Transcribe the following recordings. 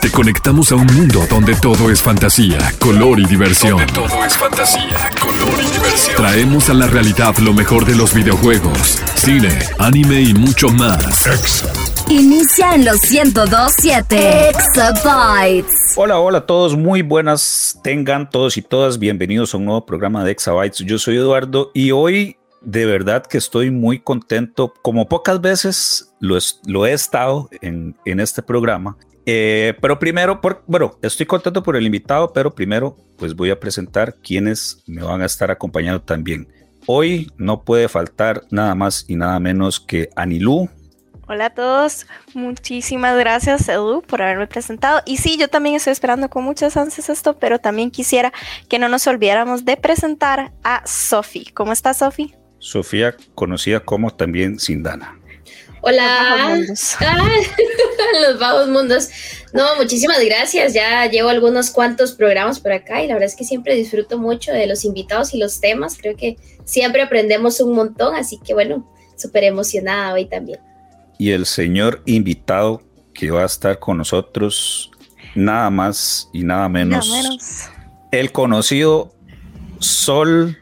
Te conectamos a un mundo donde todo es fantasía, color y diversión. Donde todo es fantasía, color y diversión. Traemos a la realidad lo mejor de los videojuegos, cine, anime y mucho más. Inicia en los 1027 Exabytes. Hola, hola a todos, muy buenas tengan todos y todas, bienvenidos a un nuevo programa de Exabytes. Yo soy Eduardo y hoy de verdad que estoy muy contento, como pocas veces lo, lo he estado en, en este programa. Eh, pero primero, por, bueno, estoy contento por el invitado, pero primero pues voy a presentar quienes me van a estar acompañando también. Hoy no puede faltar nada más y nada menos que Anilú. Hola a todos, muchísimas gracias Edu por haberme presentado. Y sí, yo también estoy esperando con muchas ansias esto, pero también quisiera que no nos olvidáramos de presentar a Sofi. ¿Cómo estás, Sofi? Sofía, conocida como también Sindana. Hola. Los bajos, ah, los bajos mundos. No, muchísimas gracias. Ya llevo algunos cuantos programas por acá y la verdad es que siempre disfruto mucho de los invitados y los temas. Creo que siempre aprendemos un montón, así que bueno, súper emocionada hoy también. Y el señor invitado que va a estar con nosotros, nada más y nada menos. Nada menos. El conocido Sol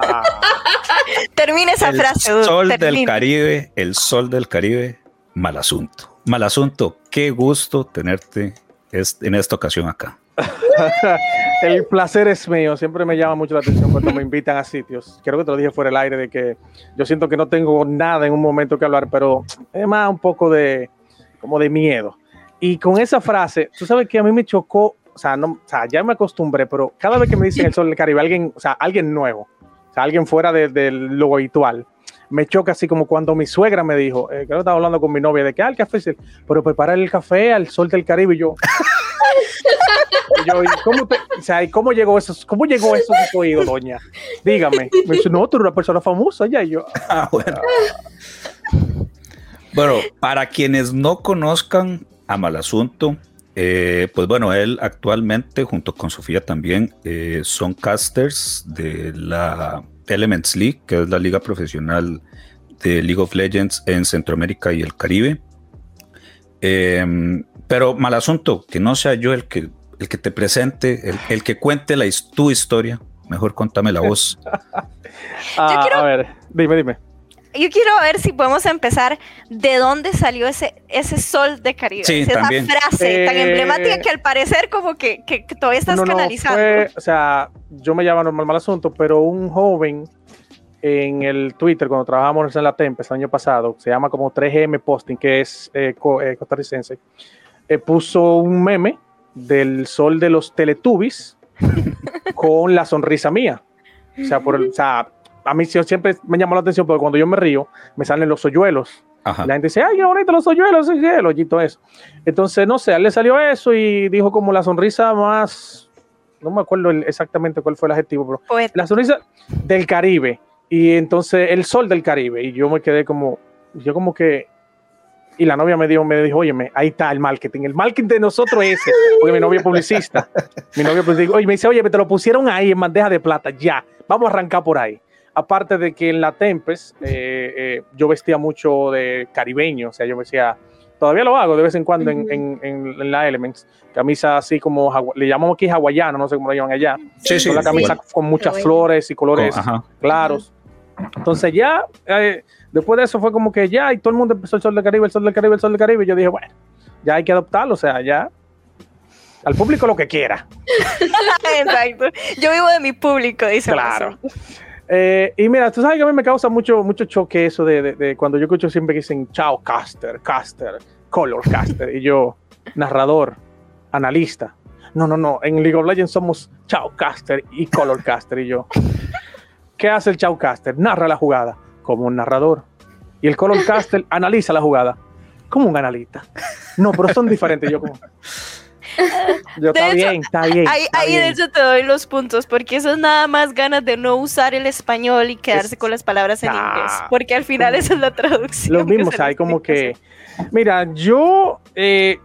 Termina esa frase. El sol del Caribe, el sol del Caribe, mal asunto. Mal asunto, qué gusto tenerte en esta ocasión acá. el placer es mío, siempre me llama mucho la atención cuando me invitan a sitios. Creo que te lo dije fuera del aire de que yo siento que no tengo nada en un momento que hablar, pero es más un poco de como de miedo. Y con esa frase, tú sabes que a mí me chocó, o sea, no, o sea, ya me acostumbré, pero cada vez que me dicen el sol del Caribe, alguien, o sea, alguien nuevo, o sea, alguien fuera de, lo habitual. Me choca así como cuando mi suegra me dijo, eh, que estaba hablando con mi novia, de que, ah, el café, pero preparar el café al sol del Caribe, y yo... y yo, cómo, o sea, cómo llegó eso? ¿Cómo llegó eso a tu oído, doña? Dígame. Me dice, no, tú eres una persona famosa ya. Y yo, ah, bueno. bueno, para quienes no conozcan a Malasunto, eh, pues bueno, él actualmente, junto con Sofía también, eh, son casters de la Elements League, que es la liga profesional de League of Legends en Centroamérica y el Caribe. Em, pero mal asunto, que no sea yo el que, el que te presente, el, que cuente la, tu historia. Mejor contame la voz. Ah, a ver, dime, dime yo quiero ver si podemos empezar de dónde salió ese, ese sol de Caribe. esa frase tan eh, emblemática que al parecer como que, que, todavía estás canalizando. o sea, yo me llamo normal mal asunto, pero un joven en el Twitter, cuando trabajamos en la Tempest el año pasado, se llama como 3GM Posting, que es eh, eh, costarricense, puso un meme del sol de los Teletubbies con la sonrisa mía. O sea, por el, o sea, a mí siempre me llamó la atención porque cuando yo me río, me salen los hoyuelos. La gente dice, ay, qué bonito los hoyuelos, el hoyito eso. Entonces, no sé, a él le salió eso y dijo como la sonrisa más, no me acuerdo exactamente cuál fue el adjetivo, pero la sonrisa del Caribe. Y entonces el sol del Caribe. Y yo me quedé como, yo como que, y la novia me dijo, me dijo, oye, ahí está el marketing. El marketing de nosotros es ese, porque mi novia es publicista. mi novia pues digo, oye, me dice, oye, te lo pusieron ahí en bandeja de plata, ya, vamos a arrancar por ahí. Aparte de que en la Tempest eh, eh, yo vestía mucho de caribeño, o sea, yo vestía, todavía lo hago de vez en cuando en, la Elements, camisa así como, le llamamos aquí hawaiano, no sé cómo lo llaman allá, sí, sí, la camisa con muchas flores y colores claros. Entonces ya, eh, después de eso fue como que ya, y todo el mundo empezó el sol del Caribe, el sol del Caribe, el sol del Caribe, y yo dije, bueno, ya hay que adoptarlo, o sea, ya al público lo que quiera. Exacto. Yo vivo de mi público, dice. Claro. Eh, y mira, tú sabes que a mí me causa mucho, mucho choque eso de, cuando yo escucho siempre que dicen chao, caster, caster, color caster, y yo, narrador, analista. No, no, no, en League of Legends somos chao, caster y color caster, y yo. ¿Qué hace el chao caster? Narra la jugada como un narrador. Y el color caster analiza la jugada como un analista. No, pero son diferentes. Yo como. Yo, está bien, está bien. Ahí, de hecho te doy los puntos, porque eso es nada más ganas de no usar el español y quedarse con las palabras en inglés, porque al final esa es la traducción. Lo mismo, hay como que, mira, yo, eh,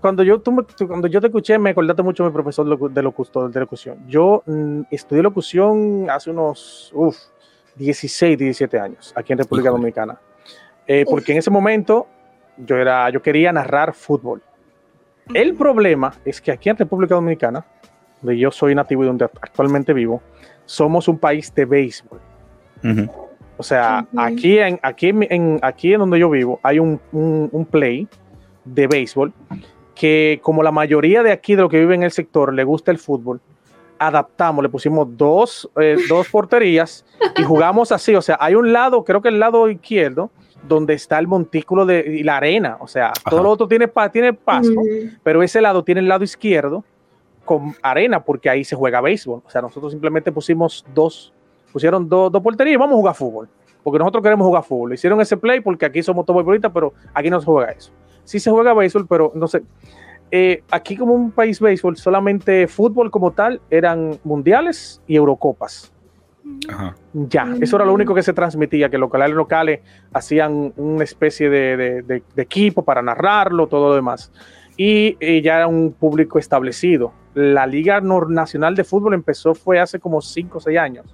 cuando yo, cuando yo te escuché, me acordaste mucho de mi profesor de, locutor, de locución. Yo mm, estudié locución hace unos, uff, 16, 17 años, aquí en República Dominicana. Eh, porque en ese momento yo, era, yo quería narrar fútbol El problema es que aquí en República Dominicana, donde yo soy nativo y donde actualmente vivo, somos un país de béisbol. O sea, aquí, en, aquí, en, aquí en donde yo vivo hay un, un, play de béisbol que como la mayoría de aquí de los que viven en el sector le gusta el fútbol, adaptamos, le pusimos dos, eh, dos porterías y jugamos así. O sea, hay un lado, creo que el lado izquierdo, donde está el montículo de y la arena. O sea, todo lo otro tiene, tiene pasto, pero ese lado tiene el lado izquierdo con arena, porque ahí se juega béisbol. O sea, nosotros simplemente pusimos dos, pusieron dos, dos porterías y vamos a jugar fútbol. Porque nosotros queremos jugar fútbol. Hicieron ese play porque aquí somos todos pero aquí no se juega eso. Sí se juega béisbol, pero no sé. Eh, aquí como un país béisbol, solamente fútbol como tal eran mundiales y eurocopas. Ya, eso era lo único que se transmitía, que los locales locales hacían una especie de, equipo para narrarlo, todo lo demás. Y, ya era un público establecido. La Liga Nacional de Fútbol empezó fue hace como 5 o 6 años.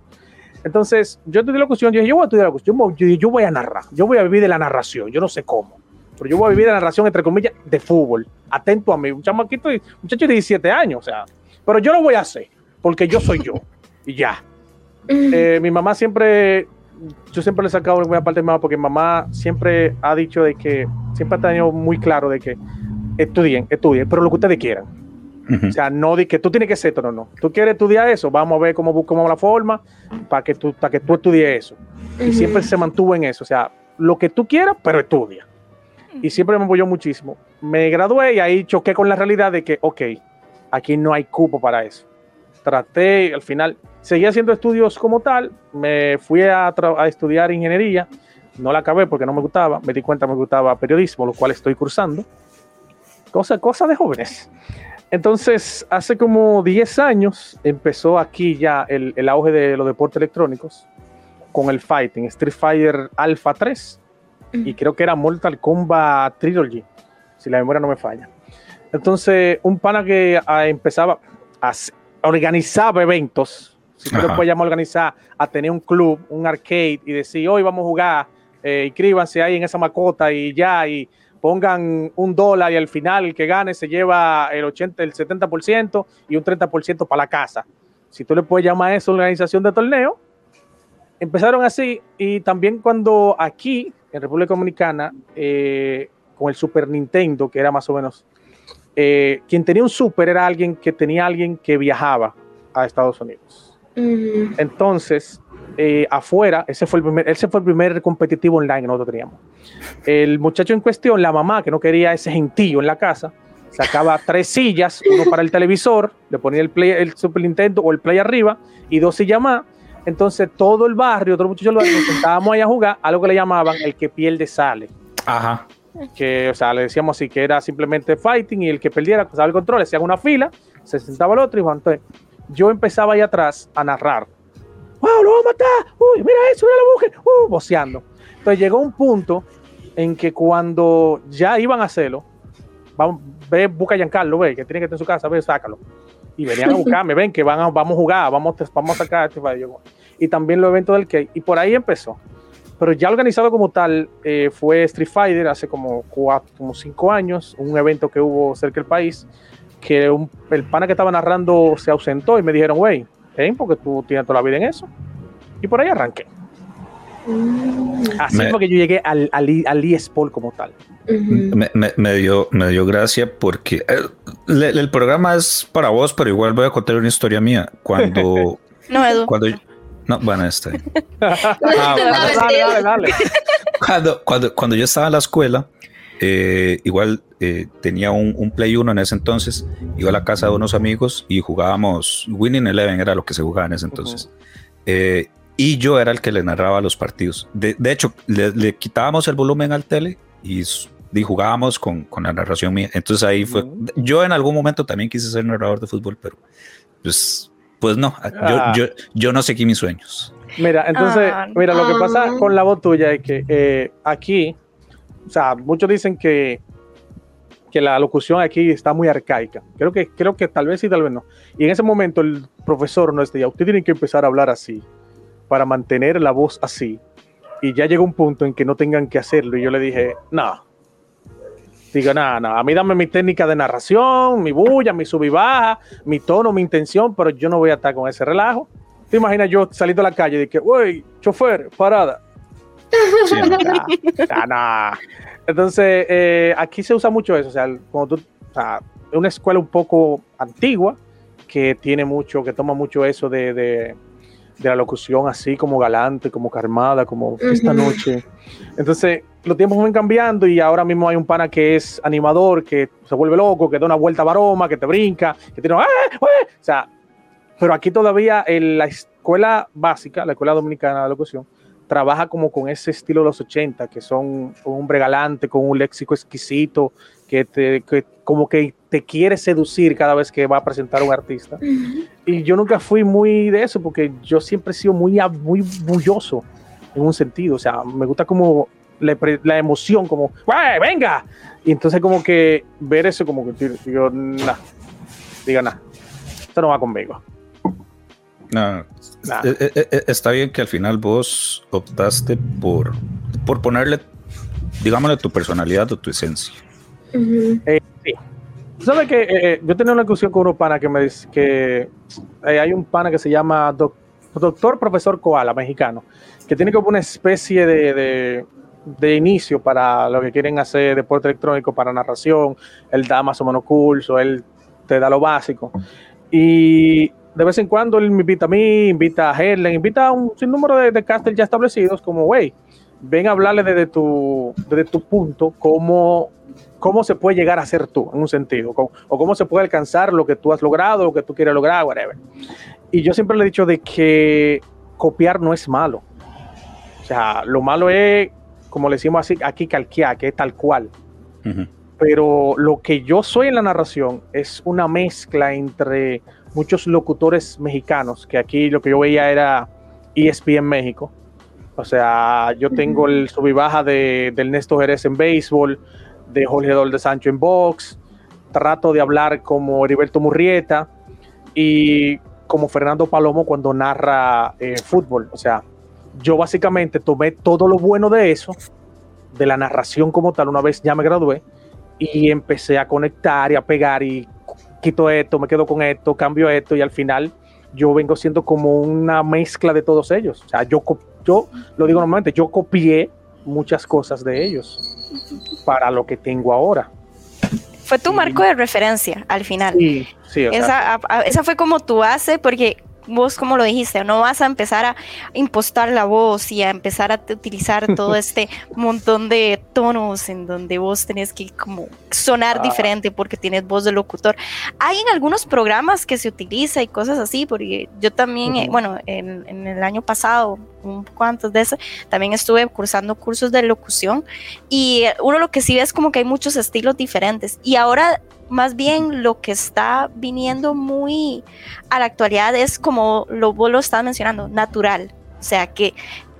Entonces, yo estudié la cuestión, yo dije, yo voy a estudiar la cuestión, yo, voy a narrar, yo voy a vivir de la narración, yo no sé cómo, pero yo voy a vivir de la narración, entre comillas, de fútbol. Atento a mí, un chamaquito, un muchacho de 17 años, o sea, pero yo lo voy a hacer, porque yo soy yo, y ya. Eh, mi mamá siempre, yo siempre le he sacado una parte de mi mamá porque mamá siempre ha dicho de que, siempre ha tenido muy claro de que estudien, estudien, pero lo que ustedes quieran. O sea, no de que tú tienes que ser esto, no, no. Tú quieres estudiar eso, vamos a ver cómo buscamos la forma para que tú, para que tú estudies eso. Y siempre se mantuvo en eso. O sea, lo que tú quieras, pero estudia. Y siempre me apoyó muchísimo. Me gradué y ahí choqué con la realidad de que, ok, aquí no hay cupo para eso. Traté, al final, seguí haciendo estudios como tal, me fui a, estudiar ingeniería, no la acabé porque no me gustaba, me di cuenta me gustaba periodismo, lo cual estoy cursando. Cosa, cosa de jóvenes. Entonces, hace como 10 años empezó aquí ya el, el auge de los deportes electrónicos con el fighting, Street Fighter Alpha 3 y creo que era Mortal Kombat Trilogy, si la memoria no me falla. Entonces, un pana que ah, empezaba a organizar eventos si tú le puedes llamar a organizar, a tener un club, un arcade y decir, hoy vamos a jugar, eh, inscríbanse ahí en esa macota y ya, y pongan un dólar y al final el que gane se lleva el 80, el 70% y un 30% para la casa. Si tú le puedes llamar a eso organización de torneo, empezaron así y también cuando aquí en República Dominicana, eh, con el Super Nintendo, que era más o menos, eh, quien tenía un Super era alguien que tenía alguien que viajaba a Estados Unidos. Entonces, eh, afuera, ese fue, el primer, ese fue el primer competitivo online que nosotros teníamos. El muchacho en cuestión, la mamá que no quería ese gentío en la casa, sacaba tres sillas, uno para el televisor, le ponía el, play, el Super Nintendo o el Play arriba y dos sillas más. Entonces todo el barrio, los muchachos nos sentábamos ahí a jugar a lo que le llamaban el que pierde sale. Ajá. Que, o sea, le decíamos así que era simplemente fighting y el que perdiera pasaba el control, hacían una fila, se sentaba el otro y entonces yo empezaba ahí atrás a narrar. ¡Wow, lo vamos a matar! ¡Uy, mira eso, mira la mujer! ¡Uh! Boceando. Entonces llegó un punto en que cuando ya iban a hacerlo, vamos, ve, busca a Giancarlo, ve, que tiene que estar en su casa, ve, sácalo. Y venían a buscarme, ven, que van vamos a jugar, vamos, vamos a sacar este Y también los eventos del que y por ahí empezó. Pero ya organizado como tal eh, fue Street Fighter hace como cuatro, como cinco años, un evento que hubo cerca del país que el pana que estaba narrando se ausentó y me dijeron, güey, ven, porque tú tienes toda la vida en eso. Y por ahí arranqué. Así fue que yo llegué al, al, eSport como tal. me, dio, me dio gracia porque eh, el, programa es para vos, pero igual voy a contar una historia mía. Cuando. no, Edu. Cuando, no, bueno, este. ah, dale, dale, dale. Cuando, cuando, cuando yo estaba en la escuela, eh, igual eh, tenía un, Play 1 en ese entonces, iba a la casa de unos amigos y jugábamos Winning Eleven, era lo que se jugaba en ese entonces. Eh, y yo era el que le narraba los partidos. De, hecho, le, quitábamos el volumen al tele y, jugábamos con, con, la narración mía. Entonces ahí fue. Yo en algún momento también quise ser narrador de fútbol, pero pues, pues no, yo, ah. yo, yo no seguí mis sueños. Mira, entonces, ah, mira, lo que pasa con la voz tuya es que aquí o sea, muchos dicen que, que la locución aquí está muy arcaica. Creo que, creo que tal vez sí, tal vez no. Y en ese momento el profesor nos decía, usted tiene que empezar a hablar así para mantener la voz así. Y ya llegó un punto en que no tengan que hacerlo. Y yo le dije, no, Digo, nada, nada, a mí dame mi técnica de narración, mi bulla, mi sub y baja, mi tono, mi intención, pero yo no voy a estar con ese relajo. ¿Te imaginas yo saliendo a la calle y que, wey, chofer, parada? Sí, Entonces, eh, aquí se usa mucho eso, o sea, cuando tú, o sea, es una escuela un poco antigua que tiene mucho, que toma mucho eso de, de, la locución así como galante, como carmada, como esta noche. Entonces, los tiempos van cambiando y ahora mismo hay un pana que es animador, que se vuelve loco, que da una vuelta a baroma, que te brinca, que tiene, ¡Ah, o sea, pero aquí todavía en la escuela básica, la escuela dominicana de locución, trabaja como con ese estilo de los 80, que son un hombre galante, con un léxico exquisito, que, te, que como que te quiere seducir cada vez que va a presentar un artista. Y yo nunca fui muy de eso, porque yo siempre he sido muy, muy bulloso en un sentido. O sea, me gusta como la, emoción, como, venga! Y entonces como que ver eso, como que digo, nah, diga nada, esto no va conmigo. No, eh, eh, eh, está bien que al final vos optaste por, por ponerle, digámosle, tu personalidad o tu esencia. sí. ¿Sabes que yo tenía una discusión con un pana que me dice que hay un pana que se llama Doctor Profesor Koala, mexicano, que tiene como una especie de, de, inicio para lo que quieren hacer deporte electrónico, para narración. Él da más o menos curso, él te da lo básico. Y de vez en cuando él me invita a mí, invita a Helen, invita a un sinnúmero de, de casters ya establecidos, como, güey, ven a hablarle desde tu, desde tu punto, cómo, cómo se puede llegar a ser tú, en un sentido, o cómo se puede alcanzar lo que tú has logrado, lo que tú quieres lograr, whatever. Y yo siempre le he dicho de que copiar no es malo. O sea, lo malo es, como le decimos así, aquí calquear, que es tal cual. Pero lo que yo soy en la narración es una mezcla entre muchos locutores mexicanos, que aquí lo que yo veía era ESPN México. O sea, yo tengo el sub y baja de, del Néstor Jerez en béisbol, de Jorge Dol de Sancho en box, trato de hablar como Heriberto Murrieta y como Fernando Palomo cuando narra eh, fútbol. O sea, yo básicamente tomé todo lo bueno de eso, de la narración como tal, una vez ya me gradué, y empecé a conectar y a pegar y quito esto, me quedo con esto, cambio esto y al final yo vengo siendo como una mezcla de todos ellos. O sea, yo, yo lo digo normalmente, yo copié muchas cosas de ellos para lo que tengo ahora. Fue tu marco de referencia al final. Sí, sí. esa, esa fue como tu base, porque vos como lo dijiste, no vas a empezar a impostar la voz y a empezar a utilizar todo este montón de tonos en donde vos tenés que como sonar ah. diferente porque tienes voz de locutor. Hay en algunos programas que se utiliza y cosas así, porque yo también, eh, bueno, en, el año pasado, un poco antes de eso, también estuve cursando cursos de locución y uno lo que sí ve es como que hay muchos estilos diferentes y ahora más bien lo que está viniendo muy a la actualidad es como lo, vos lo estás mencionando, natural. O sea, que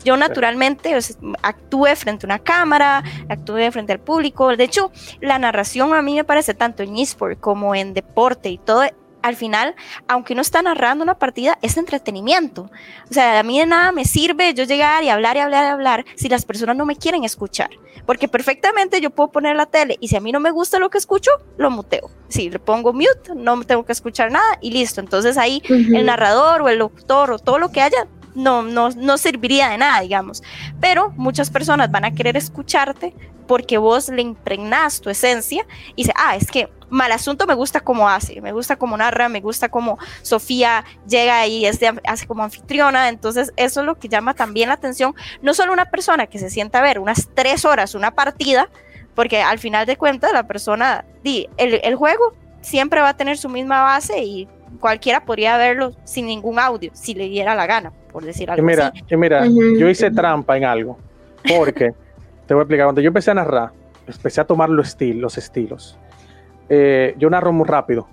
yo naturalmente actúe frente a una cámara, actúe frente al público. De hecho, la narración a mí me parece tanto en eSport como en deporte y todo al final, aunque uno está narrando una partida, es entretenimiento. O sea, a mí de nada me sirve yo llegar y hablar y hablar y hablar si las personas no me quieren escuchar. Porque perfectamente yo puedo poner la tele y si a mí no me gusta lo que escucho, lo muteo. Si le pongo mute, no tengo que escuchar nada y listo. Entonces ahí el narrador o el locutor o todo lo que haya no, no, no serviría de nada, digamos. Pero muchas personas van a querer escucharte porque vos le impregnas tu esencia y dice, ah, es que mal asunto me gusta cómo hace, me gusta cómo narra, me gusta cómo Sofía llega y es hace como anfitriona, entonces eso es lo que llama también la atención, no solo una persona que se sienta a ver unas tres horas una partida, porque al final de cuentas la persona, el, el juego siempre va a tener su misma base y cualquiera podría verlo sin ningún audio, si le diera la gana, por decir algo. mira, así. mira, yo hice trampa en algo, porque te voy a explicar, cuando yo empecé a narrar, empecé a tomar los, estilos, los estilos. Eh, yo narro muy rápido.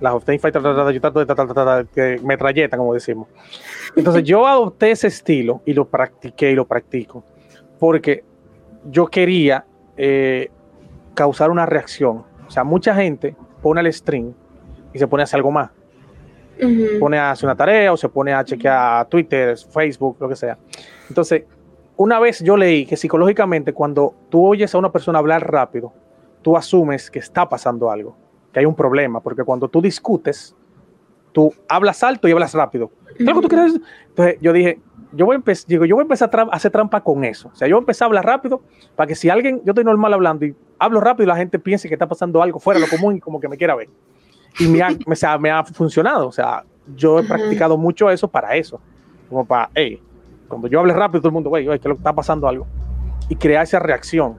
Las of Fight, yo trato de metralleta, como decimos. Entonces yo adopté ese estilo y lo practiqué y lo practico porque yo quería eh, causar una reacción. O sea, mucha gente pone el string y se pone a hacer algo más. Pone a hacer una tarea o se pone a chequear Twitter, Facebook, lo que sea. Entonces, una vez yo leí que psicológicamente cuando tú oyes a una persona hablar rápido, tú asumes que está pasando algo, que hay un problema, porque cuando tú discutes, tú hablas alto y hablas rápido. tú quieres? Entonces yo dije, yo voy a empezar, digo, yo voy a empezar a, hacer trampa con eso. O sea, yo voy a empezar a hablar rápido para que si alguien, yo estoy normal hablando y hablo rápido, la gente piense que está pasando algo fuera de lo común y como que me quiera ver. Y me ha, me, ha funcionado. O sea, yo he practicado mucho eso para eso. Como para, hey, cuando yo hable rápido, todo el mundo, güey, que lo está pasando algo. Y crear esa reacción.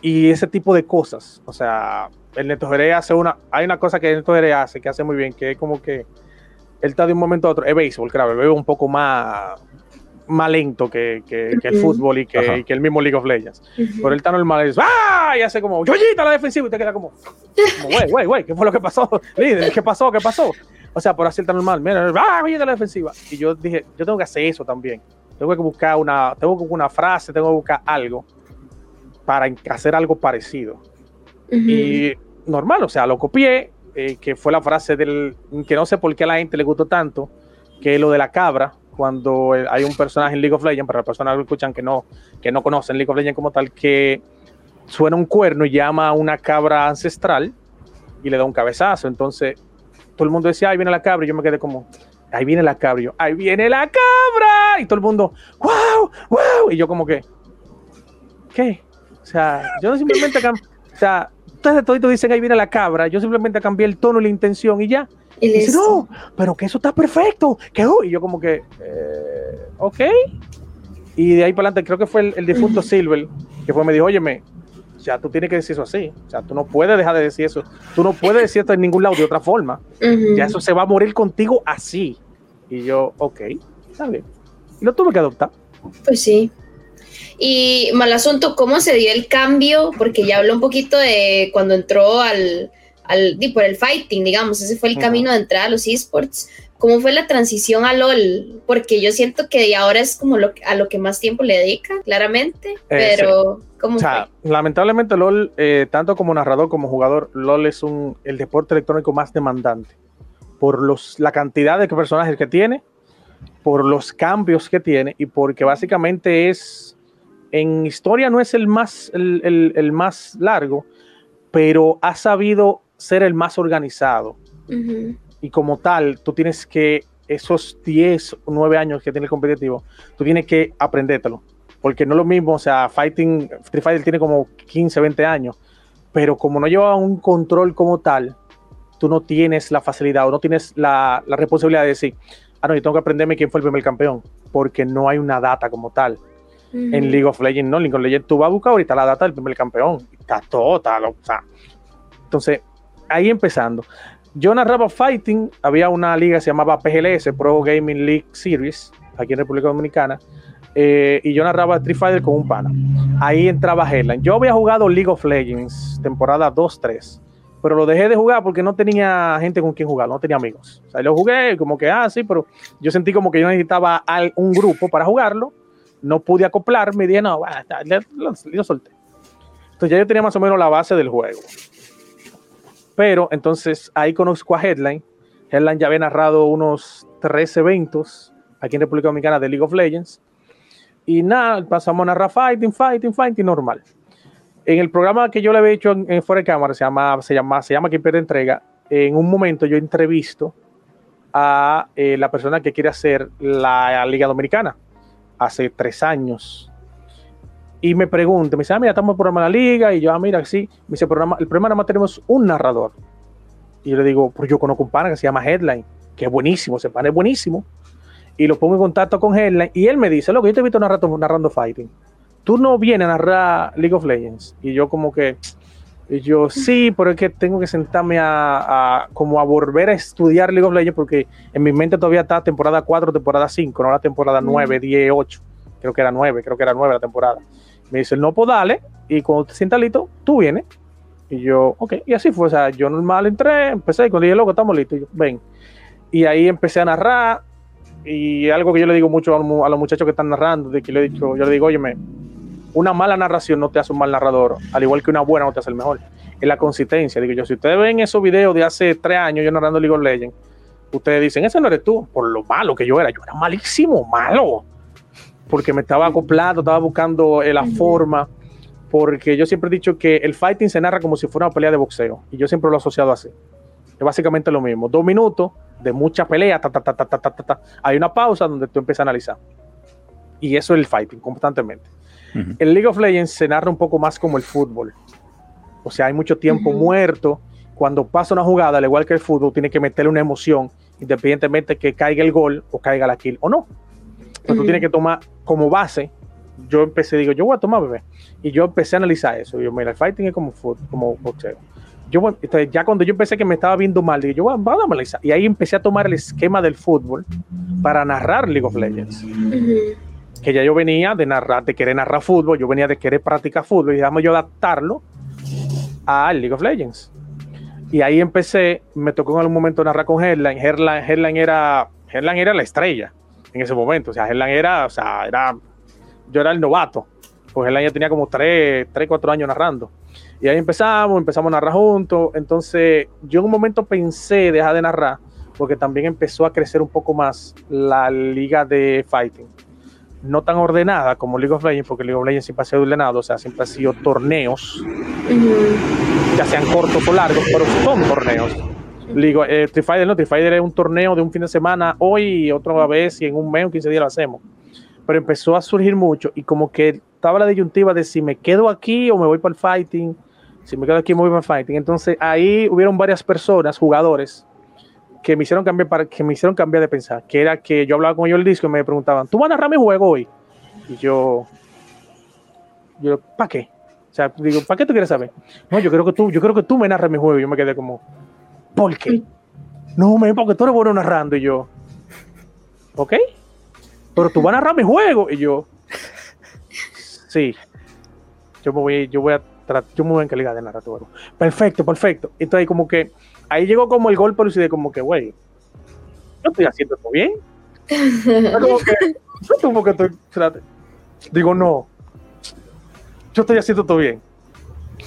Y ese tipo de cosas. O sea, el Neto hace una, hay una cosa que el Neto hace que hace muy bien, que es como que él está de un momento a otro, es béisbol, claro, el un poco más, más lento que, que, el fútbol y que, que, el mismo League of Legends. Pero él está normal y dice, ¡ah! Y hace como, ¡yoyita la defensiva! Y te queda como, güey, güey, güey, ¿qué fue lo que pasó? Líder, ¿qué pasó? ¿Qué pasó? O sea, por así está normal, mira, ¡ah! ¡yoyita la defensiva! Y yo dije, yo tengo que hacer eso también. Tengo que buscar una, tengo que buscar una frase, tengo que buscar algo para hacer algo parecido. Y normal, o sea, lo copié, eh, que fue la frase del, que no sé por qué a la gente le gustó tanto, que es lo de la cabra, cuando hay un personaje en League of Legends, para las personas que escuchan que no, que no conocen League of Legends como tal, que suena un cuerno y llama a una cabra ancestral y le da un cabezazo. Entonces, todo el mundo decía, ahí viene la cabra, y yo me quedé como, ahí viene la cabra, y yo, ahí viene la cabra, y todo el mundo, wow, wow, y yo como que, ¿qué? O sea, yo no simplemente, o sea, ustedes todito dicen ahí viene la cabra, yo simplemente cambié el tono y la intención y ya. Y dice, no, pero que eso está perfecto, que y yo como que, eh, ok. Y de ahí para adelante creo que fue el, difunto Silver, que fue, me dijo, óyeme, ya tú tienes que decir eso así, o sea, tú no puedes dejar de decir eso, tú no puedes decir esto en ningún lado de otra forma, ya eso se va a morir contigo así. Y yo, ok, está bien. Y lo tuve que adoptar. Pues sí, y mal asunto, ¿cómo se dio el cambio? Porque ya habló un poquito de cuando entró al, al por el fighting, digamos, ese fue el camino de entrada a los esports. ¿Cómo fue la transición a LOL? Porque yo siento que ahora es como lo, a lo que más tiempo le dedica, claramente, eh, pero ¿cómo o sea, Lamentablemente LOL, eh, tanto como narrador como jugador, LOL es un, el deporte electrónico más demandante por los, la cantidad de personajes que tiene, por los cambios que tiene y porque básicamente es en historia no es el más, el, más largo, pero ha sabido ser el más organizado. Y como tal, tú tienes que, esos 10 o 9 años que tiene el competitivo, tú tienes que aprendértelo. Porque no es lo mismo, o sea, Fighting, Street Fighter tiene como 15, 20 años, pero como no lleva un control como tal, tú no tienes la facilidad o no tienes la, la responsabilidad de decir, ah, no, yo tengo que aprenderme quién fue el primer campeón, porque no hay una data como tal. En League of Legends, no, League of Legends tú vas a buscar ahorita la data del primer campeón. Está todo, está, o sea. Entonces, ahí empezando. Yo narraba Fighting, había una liga que se llamaba PGLS, Pro Gaming League Series, aquí en República Dominicana, eh, y yo narraba Street Fighter con un pana. Ahí entraba Headline. Yo había jugado League of Legends, temporada 2-3, pero lo dejé de jugar porque no tenía gente con quien jugar, no tenía amigos. O sea, lo jugué como que, ah, sí, pero yo sentí como que yo necesitaba un grupo para jugarlo no pude acoplarme y dije, no, lo, solté. Entonces ya yo tenía más o menos la base del juego. Pero entonces ahí conozco a Headline. Headline ya había narrado unos tres eventos aquí en República Dominicana de League of Legends. Y nada, pasamos a narrar fighting, fighting, fighting normal. En el programa que yo le había hecho en, fuera de cámara, se llama, se llama, se llama Quien pierde entrega, en un momento yo entrevisto a eh, la persona que quiere hacer la Liga Dominicana hace tres años. Y me pregunta, me dice, ah, mira, estamos por la liga. Y yo, ah, mira, sí. Me dice, programa, el problema nada más tenemos un narrador. Y yo le digo, pues yo conozco un pana que se llama Headline, que es buenísimo, ese pana es buenísimo. Y lo pongo en contacto con Headline. Y él me dice, lo que yo te he visto narrando, narrando Fighting. Tú no vienes a narrar League of Legends. Y yo como que, y yo sí, pero es que tengo que sentarme a, como a volver a estudiar League of Legends porque en mi mente todavía está temporada 4, temporada 5, no la temporada 9, 10, 8. Creo que era 9, creo que era 9 la temporada. Me dice, no, pues dale, y cuando te sientas listo, tú vienes. Y yo, ok, y así fue, o sea, yo normal entré, empecé, y cuando dije, loco, estamos listos, yo, ven. Y ahí empecé a narrar, y algo que yo le digo mucho a, los muchachos que están narrando, de que le he dicho, yo le digo, óyeme, una mala narración no te hace un mal narrador, al igual que una buena no te hace el mejor. Es la consistencia. Digo yo, si ustedes ven esos videos de hace tres años yo narrando League of Legends, ustedes dicen, ese no eres tú, por lo malo que yo era. Yo era malísimo, malo. Porque me estaba acoplando, estaba buscando eh, la forma. porque yo siempre he dicho que el fighting se narra como si fuera una pelea de boxeo, y yo siempre lo he asociado así. Es básicamente lo mismo, dos minutos de mucha pelea, ta, ta, ta, ta, ta, ta, ta, hay una pausa donde tú empiezas a analizar. Y eso es el fighting constantemente. El League of Legends se narra un poco más como el fútbol. O sea, hay mucho tiempo muerto. Cuando pasa una jugada, al igual que el fútbol, tiene que meterle una emoción, independientemente que caiga el gol o caiga la kill o no. Entonces tú tienes que tomar como base. Yo empecé, digo, yo voy a tomar bebé. Y yo empecé a analizar eso. Y yo, mira, el fighting es como, fútbol, como boxeo. Yo, entonces, ya cuando yo empecé que me estaba viendo mal, dije, yo voy a, analizar. Y ahí empecé a tomar el esquema del fútbol para narrar League of Legends que ya yo venía de narrar, de querer narrar fútbol, yo venía de querer practicar fútbol y déjame yo adaptarlo a League of Legends. Y ahí empecé, me tocó en algún momento narrar con Headline. Headline, era, Headline era la estrella en ese momento. O sea, Headline era, o sea, era, yo era el novato. Pues Headline ya tenía como 3, 3, 4 años narrando. Y ahí empezamos, empezamos a narrar juntos. Entonces, yo en un momento pensé dejar de narrar, porque también empezó a crecer un poco más la liga de fighting no tan ordenada como League of Legends, porque League of Legends siempre ha sido ordenado, o sea, siempre ha sido torneos, ya sean cortos o largos, pero son torneos. Ligo, eh, Fighter no, Fighter es un torneo de un fin de semana, hoy y otra vez, y en un mes o 15 días lo hacemos. Pero empezó a surgir mucho y como que estaba la disyuntiva de si me quedo aquí o me voy para el fighting, si me quedo aquí me voy para el fighting. Entonces ahí hubieron varias personas, jugadores, que me hicieron cambiar para que me hicieron cambiar de pensar, que era que yo hablaba con ellos el disco y me preguntaban, ¿tú vas a narrar mi juego hoy? Y yo, yo, ¿para qué? O sea, digo, ¿para qué tú quieres saber? No, yo creo que tú, yo creo que tú me narras mi juego. Y yo me quedé como, ¿por qué? No, me, porque tú eres bueno narrando. Y yo, ¿ok? Pero tú vas a narrar mi juego. Y yo, sí. Yo me voy, yo voy a yo me voy a encargar de narrar tu juego. Perfecto, perfecto. Entonces, como que ahí llegó como el golpe de como que, güey, yo estoy haciendo todo bien. como que, yo que estoy, digo, no, yo estoy haciendo todo bien.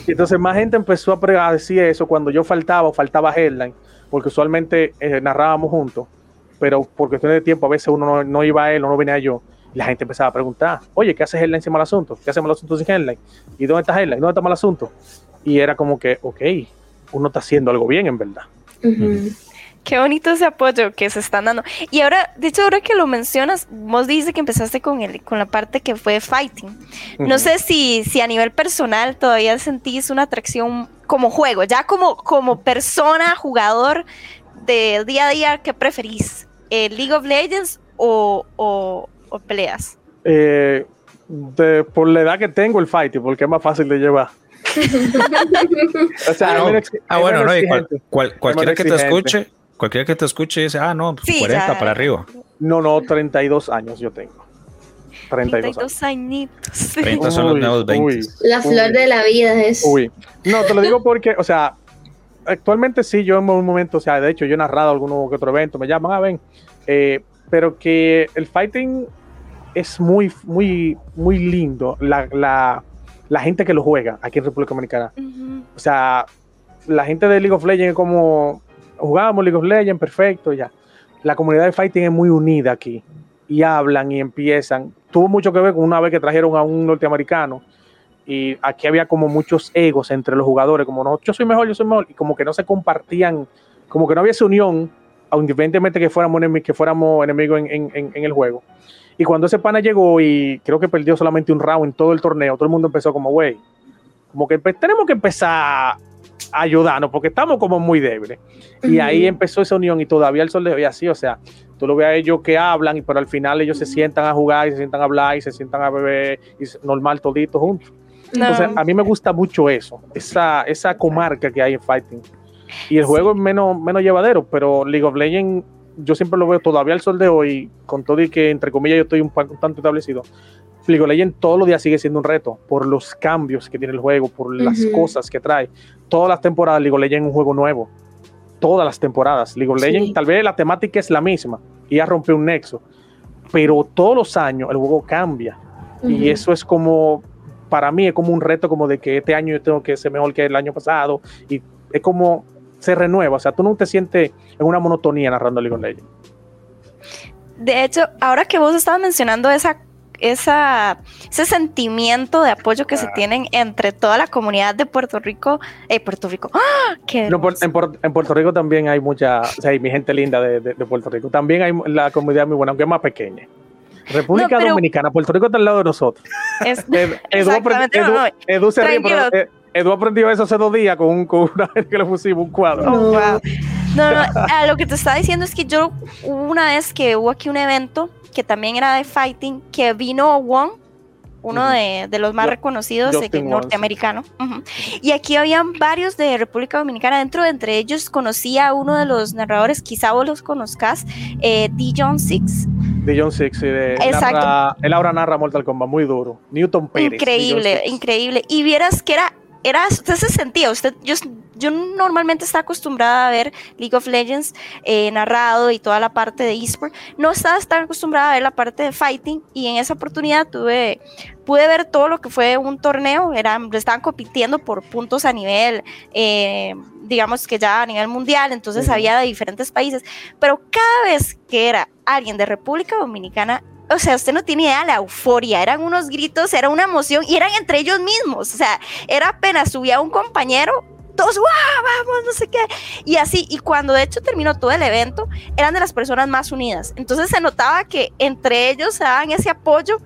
Y entonces más gente empezó a decir eso cuando yo faltaba o faltaba Headline, porque usualmente eh, narrábamos juntos, pero por cuestiones de tiempo a veces uno no, iba a él o no venía yo. Y la gente empezaba a preguntar, oye, ¿qué hace Headline sin mal asunto? ¿Qué hace mal asunto sin Headline? ¿Y dónde está Headline? ¿Dónde está mal asunto? Y era como que, ok, uno está haciendo algo bien en verdad. Qué bonito ese apoyo que se están dando. Y ahora, de hecho, ahora que lo mencionas, vos dices que empezaste con el, con la parte que fue fighting. No sé si, si a nivel personal todavía sentís una atracción como juego, ya como, como persona, jugador del día a día, ¿qué preferís? ¿El League of Legends o, o, peleas? Eh, por la edad que tengo, el fighting, porque es más fácil de llevar. o sea, ah, bueno, no, cualquiera que te escuche, cualquiera que te escuche dice, ah, no, 40 pues, para arriba. No, no, 32 años yo tengo. 32, añitos. 30 son los nuevos 20. la flor de la vida es. Uy. No, te lo digo porque, o sea, actualmente sí, yo en un momento, o sea, de hecho, yo he narrado alguno que otro evento, me llaman, a ah, ven, eh, pero que el fighting es muy, muy, muy lindo. La, la, la gente que lo juega aquí en República Dominicana. O sea, la gente de League of Legends es como jugamos League of Legends, perfecto, ya. La comunidad de fighting es muy unida aquí y hablan y empiezan. Tuvo mucho que ver con una vez que trajeron a un norteamericano y aquí había como muchos egos entre los jugadores, como no, yo soy mejor, yo soy mejor, y como que no se compartían, como que no había esa unión, independientemente que fuéramos, que fuéramos enemigos en, en el juego. Y cuando ese pana llegó y creo que perdió solamente un round en todo el torneo, todo el mundo empezó como, güey, como que tenemos que empezar ayudarnos porque estamos como muy débiles. Y ahí empezó esa unión y todavía el sol de hoy así, o sea, tú lo ves a ellos que hablan, y pero al final ellos se sientan a jugar y se sientan a hablar y se sientan a beber y normal toditos juntos. Entonces, a mí me gusta mucho eso, esa, esa comarca que hay en Fighting. Y el juego es menos, menos llevadero, pero League of Legends yo siempre lo veo todavía al sol de hoy, con todo y que entre comillas yo estoy un, tanto establecido. League of Legends todos los días sigue siendo un reto por los cambios que tiene el juego, por las cosas que trae. Todas las temporadas League of Legends es un juego nuevo. Todas las temporadas. League of Legends, tal vez la temática es la misma y ya rompe un nexo, pero todos los años el juego cambia. Y eso es como, para mí es como un reto como de que este año yo tengo que ser mejor que el año pasado. Y es como se renueva. O sea, tú no te sientes en una monotonía narrando League of Legends. De hecho, ahora que vos estabas mencionando esa esa, ese sentimiento de apoyo que se tienen entre toda la comunidad de Puerto Rico. Eh, Puerto Rico. ¡Ah! en, Puerto Rico también hay mucha, o sea, hay mi gente linda de, Puerto Rico. También hay la comunidad muy buena, aunque es más pequeña. República Dominicana, Puerto Rico está al lado de nosotros. Edu, aprendió, eso hace dos días con, un, con una vez que le pusimos un cuadro. Oh, no, no, lo que te estaba diciendo es que yo una vez que hubo aquí un evento que también era de fighting, que vino Wong, uno de, los más reconocidos norteamericano. Y aquí habían varios de República Dominicana dentro, entre ellos conocía a uno de los narradores, quizá vos los conozcas, eh, D. John Six. D. John Six, sí, de, Exacto. él ahora narra Mortal Kombat, muy duro. Newton Pérez. Increíble, increíble. Y vieras que era era, usted se sentía, usted, yo, yo normalmente estaba acostumbrada a ver League of Legends eh, narrado y toda la parte de eSport, no estaba tan acostumbrada a ver la parte de fighting y en esa oportunidad tuve, pude ver todo lo que fue un torneo, eran, estaban compitiendo por puntos a nivel, eh, digamos que ya a nivel mundial, entonces había de diferentes países, pero cada vez que era alguien de República Dominicana, o sea, usted no tiene idea de la euforia, eran unos gritos, era una emoción y eran entre ellos mismos, o sea, era apenas subía un compañero, todos, ¡Wow, vamos, no sé qué, y así, y cuando de hecho terminó todo el evento, eran de las personas más unidas, entonces se notaba que entre ellos se daban ese apoyo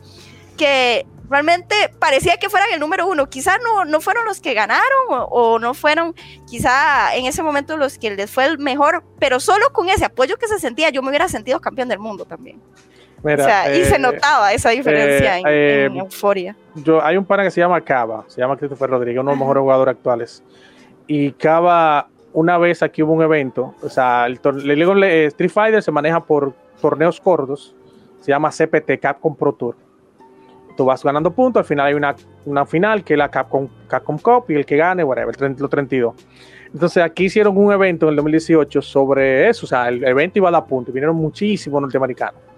que realmente parecía que fueran el número uno, quizá no, no fueron los que ganaron o, o no fueron quizá en ese momento los que les fue el mejor, pero solo con ese apoyo que se sentía, yo me hubiera sentido campeón del mundo también y se eh, notaba esa diferencia en, eh, euforia. Yo, hay un pana que se llama Cava, se llama Christopher Rodríguez, uno de los mejores jugadores actuales. Y Cava, una vez aquí hubo un evento, o sea, el, eh, Street Fighter se maneja por torneos cortos, se llama CPT, Capcom Pro Tour. Tú vas ganando puntos, al final hay una, una final que es la Capcom, Capcom Cup y el que gane, whatever, el los 32. Entonces aquí hicieron un evento en el 2018 sobre eso, o sea, el evento iba a dar puntos, vinieron muchísimos norteamericanos.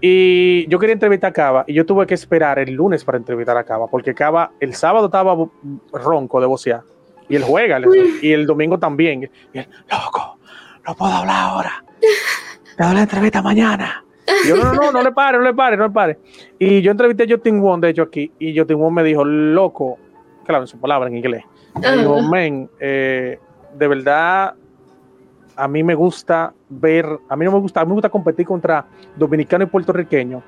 Y yo quería entrevistar a Cava y yo tuve que esperar el lunes para entrevistar a Cava, porque Cava el sábado estaba ronco de vocear y él juega y el domingo también. Y él, loco, no puedo hablar ahora. Te doy la entrevista mañana. Y yo, no, no, no, no le pare, no le pare, no le pare. Y yo entrevisté a Justin Wong, de hecho, aquí, y Justin Wong me dijo, loco, claro, en su palabra en inglés. Me dijo, men, eh, de verdad a mí me gusta ver, a mí no me gusta, a mí me gusta competir contra dominicanos y puertorriqueños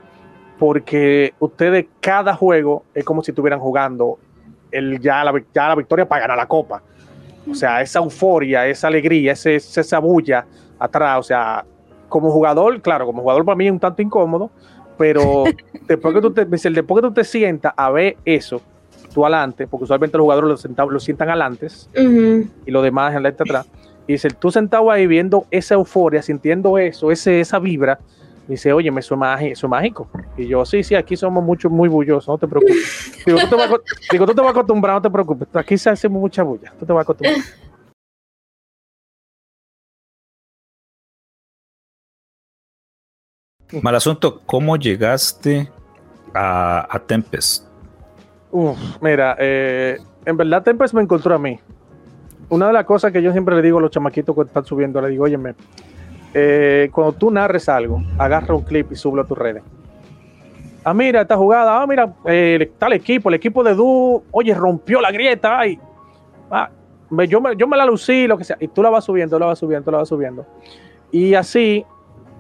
porque ustedes cada juego es como si estuvieran jugando el, ya, la, ya la victoria para ganar la copa. O sea, esa euforia, esa alegría, ese, esa bulla atrás. O sea, como jugador, claro, como jugador para mí es un tanto incómodo, pero después que tú te, después que tú te sientas a ver eso, tú adelante, porque usualmente los jugadores lo, lo sientan adelante y los demás adelante atrás. Y dice, tú sentado ahí viendo esa euforia, sintiendo eso, ese, esa vibra, dice, oye, eso es, mágico. Y yo, sí, sí, aquí somos muchos muy bullosos, no te preocupes. digo, tú te vas, digo, tú te vas a acostumbrar, no te preocupes. Aquí se hace mucha bulla, tú te vas a acostumbrar. Mal asunto, ¿cómo llegaste a, a Tempest? Uf, mira, eh, en verdad Tempest me encontró a mí una de las cosas que yo siempre le digo a los chamaquitos que están subiendo, le digo, óyeme, eh, cuando tú narres algo, agarra un clip y súbelo a tus redes. Ah, mira, esta jugada, ah, mira, eh, tal equipo, el equipo de Du, oye, rompió la grieta, ay, ah, yo, me, yo me la lucí, lo que sea, y tú la vas subiendo, la vas subiendo, la vas subiendo. Y así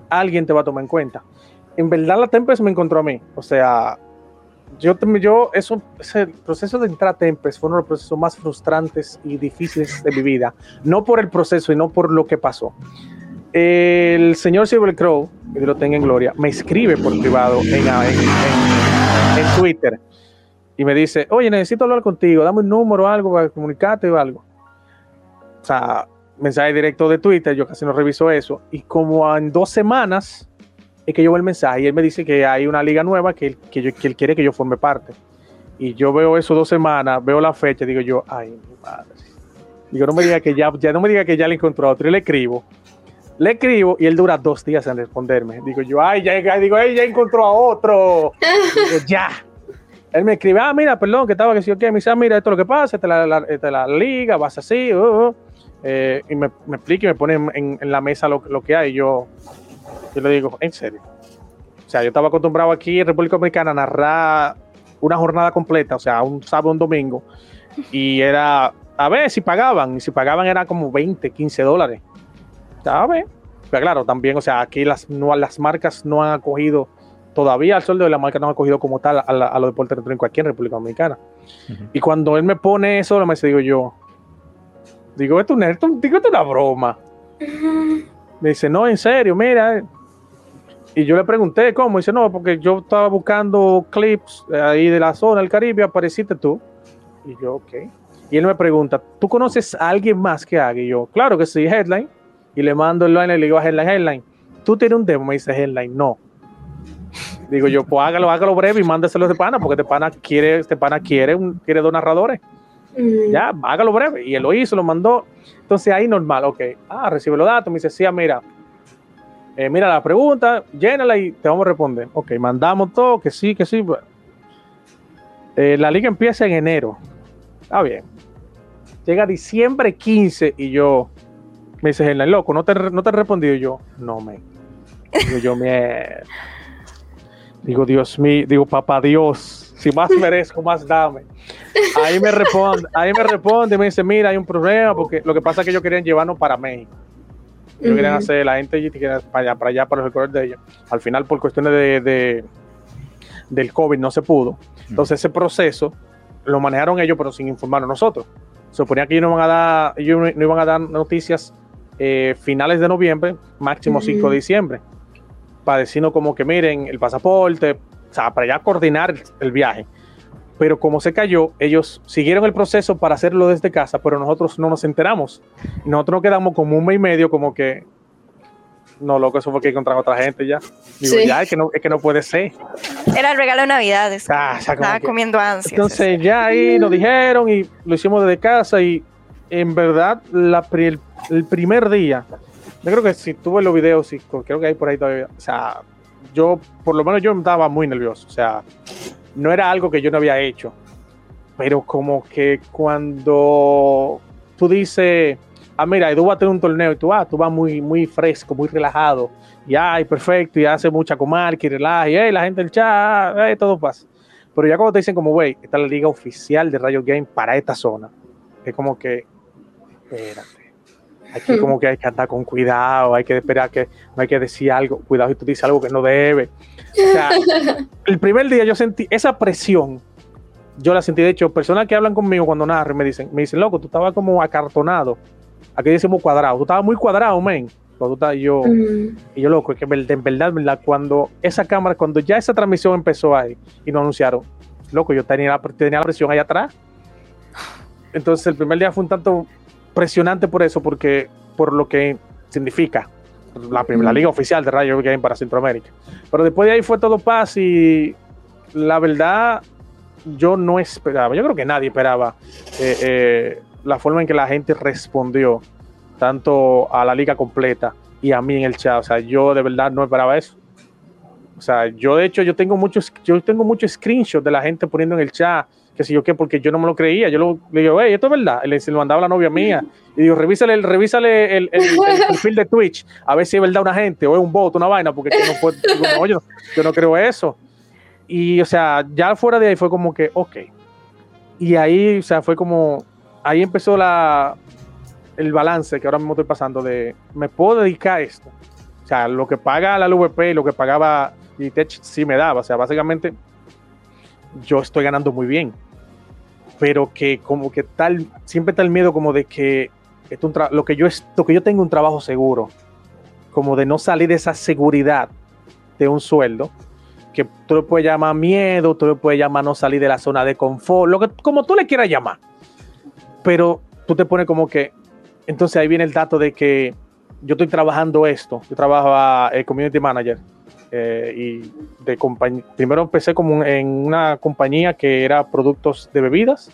alguien te va a tomar en cuenta. En verdad la Tempest me encontró a mí, o sea, yo, yo eso, ese proceso de entrar a fue uno de los procesos más frustrantes y difíciles de mi vida. No por el proceso y no por lo que pasó. El señor Silver Crow, que lo tenga en gloria, me escribe por privado en, en, Twitter y me dice, oye, necesito hablar contigo, dame un número o algo para comunicarte o algo. O sea, mensaje directo de Twitter, yo casi no reviso eso. Y como en dos semanas es que yo veo el mensaje y él me dice que hay una liga nueva que él, que, él quiere que yo forme parte. Y yo veo eso dos semanas, veo la fecha, digo yo, ay, mi madre. Digo, no me diga que ya, ya no me diga que ya le encontró a otro. Y le escribo. Le escribo y él dura dos días en responderme. Digo yo, ay, ya, digo, ay, ya encontró a otro. digo, ya. Él me escribe, ah, mira, perdón, que estaba que si yo qué. Me dice, ah, mira, esto es lo que pasa, esta es la, la, liga, vas así. Uh, uh". Eh, y me, me, explica y me pone en, en la mesa lo, lo, que hay. Y yo, yo le digo, en serio. O sea, yo estaba acostumbrado aquí en República Dominicana a narrar una jornada completa, o sea, un sábado, un domingo, y era, a ver si pagaban, y si pagaban era como 20, 15 dólares. ¿Sabes? Pero claro, también, o sea, aquí las, no, las marcas no han acogido todavía al sueldo de la marca no han acogido como tal a, a los deportes electrónicos aquí en República Dominicana. Y cuando él me pone eso, me digo yo, digo, esto, esto, digo, esto es una broma. Me dice, no, en serio, mira. Y yo le pregunté cómo. Dice, no, porque yo estaba buscando clips ahí de la zona del Caribe, apareciste tú. Y yo, ok. Y él me pregunta, ¿tú conoces a alguien más que haga? Y yo, claro que sí, Headline. Y le mando el line y le digo a Headline, Headline, ¿tú tienes un demo? Me dice Headline, no. Digo yo, pues hágalo, hágalo breve y mándeselo de pana, porque de pana quiere, de pana quiere, un, quiere dos narradores. Mm. Ya, hágalo breve. Y él lo hizo, lo mandó. Entonces ahí normal, ok. Ah, recibe los datos, me dice, sí, ah, mira, eh, mira la pregunta, llénala y te vamos a responder. Ok, mandamos todo, que sí, que sí. Eh, la liga empieza en enero. Está bien. Llega diciembre 15 y yo, me dice, el loco, ¿no te, no te he respondido? yo, no, me. Digo yo, me. Digo, Dios mío, digo, papá Dios, si más merezco, más dame. Ahí me responde, ahí me responde, me dice, mira, hay un problema, porque lo que pasa es que ellos querían llevarnos para México. Ellos querían hacer, la gente quería para allá, para allá, para los recuerdos de ellos. Al final, por cuestiones de, del COVID, no se pudo. Entonces, ese proceso lo manejaron ellos, pero sin informar a nosotros. Suponía que ellos no, van a dar, ellos no iban a dar noticias eh, finales de noviembre, máximo 5 de diciembre para decirnos como que miren el pasaporte, o sea, para ya coordinar el viaje. Pero como se cayó, ellos siguieron el proceso para hacerlo desde casa, pero nosotros no nos enteramos. Nosotros nos quedamos como un mes y medio, como que no, loco, eso fue que encontrar a otra gente ya. Digo, ya, es que, no, es que no puede ser. Era el regalo de Navidad. Ah, estaba comiendo ansias. Entonces, ya ahí nos dijeron y lo hicimos desde casa. Y en verdad, la, el primer día yo creo que si tuve los videos, sí, creo que hay por ahí todavía. O sea, yo, por lo menos yo estaba muy nervioso. O sea, no era algo que yo no había hecho. Pero como que cuando tú dices, ah, mira, Edu va a tener un torneo y tú, ah, tú vas muy, muy fresco, muy relajado. Y ay, perfecto, y hace mucha comarca y relaja, y hey, la gente del chat, hey, todo pasa. Pero ya cuando te dicen como, güey, esta es la liga oficial de Rayo Game para esta zona, es como que, espérate Aquí como que hay que andar con cuidado, hay que esperar que no hay que decir algo, cuidado si tú dices algo que no debe. O sea, el primer día yo sentí esa presión, yo la sentí, de hecho, personas que hablan conmigo cuando narran me dicen, me dicen, loco, tú estabas como acartonado, aquí decimos cuadrado, tú estabas muy cuadrado, men. Y yo, y yo loco, es que en verdad, cuando esa cámara, cuando ya esa transmisión empezó ahí y nos anunciaron, loco, yo tenía la, tenía la presión ahí atrás. Entonces el primer día fue un tanto impresionante por eso, porque por lo que significa la, la liga oficial de Rayo Game para Centroamérica. Pero después de ahí fue todo paz y la verdad yo no esperaba, yo creo que nadie esperaba eh, eh, la forma en que la gente respondió tanto a la liga completa y a mí en el chat. O sea, yo de verdad no esperaba eso. O sea, yo de hecho yo tengo muchos, yo tengo muchos screenshots de la gente poniendo en el chat que si yo qué, porque yo no me lo creía. Yo lo, le digo, hey, esto es verdad. Le, se lo mandaba la novia mía. Y digo, revísale, el, revísale el, el, perfil de Twitch, a ver si es verdad una gente o es un bot, una vaina, porque yo no, puedo, no, yo, yo no creo eso. Y, o sea, ya fuera de ahí fue como que, ok. Y ahí, o sea, fue como, ahí empezó la, el balance que ahora mismo estoy pasando de, ¿me puedo dedicar a esto? O sea, lo que paga la LVP y lo que pagaba Tech sí me daba. O sea, básicamente yo estoy ganando muy bien pero que como que tal, siempre está el miedo como de que esto lo, que yo lo que yo tengo un trabajo seguro, como de no salir de esa seguridad de un sueldo, que tú le puedes llamar miedo, tú le puedes llamar no salir de la zona de confort, lo que, como tú le quieras llamar, pero tú te pones como que, entonces ahí viene el dato de que yo estoy trabajando esto, yo trabajo a eh, Community Manager, eh, y de primero empecé como en una compañía que era productos de bebidas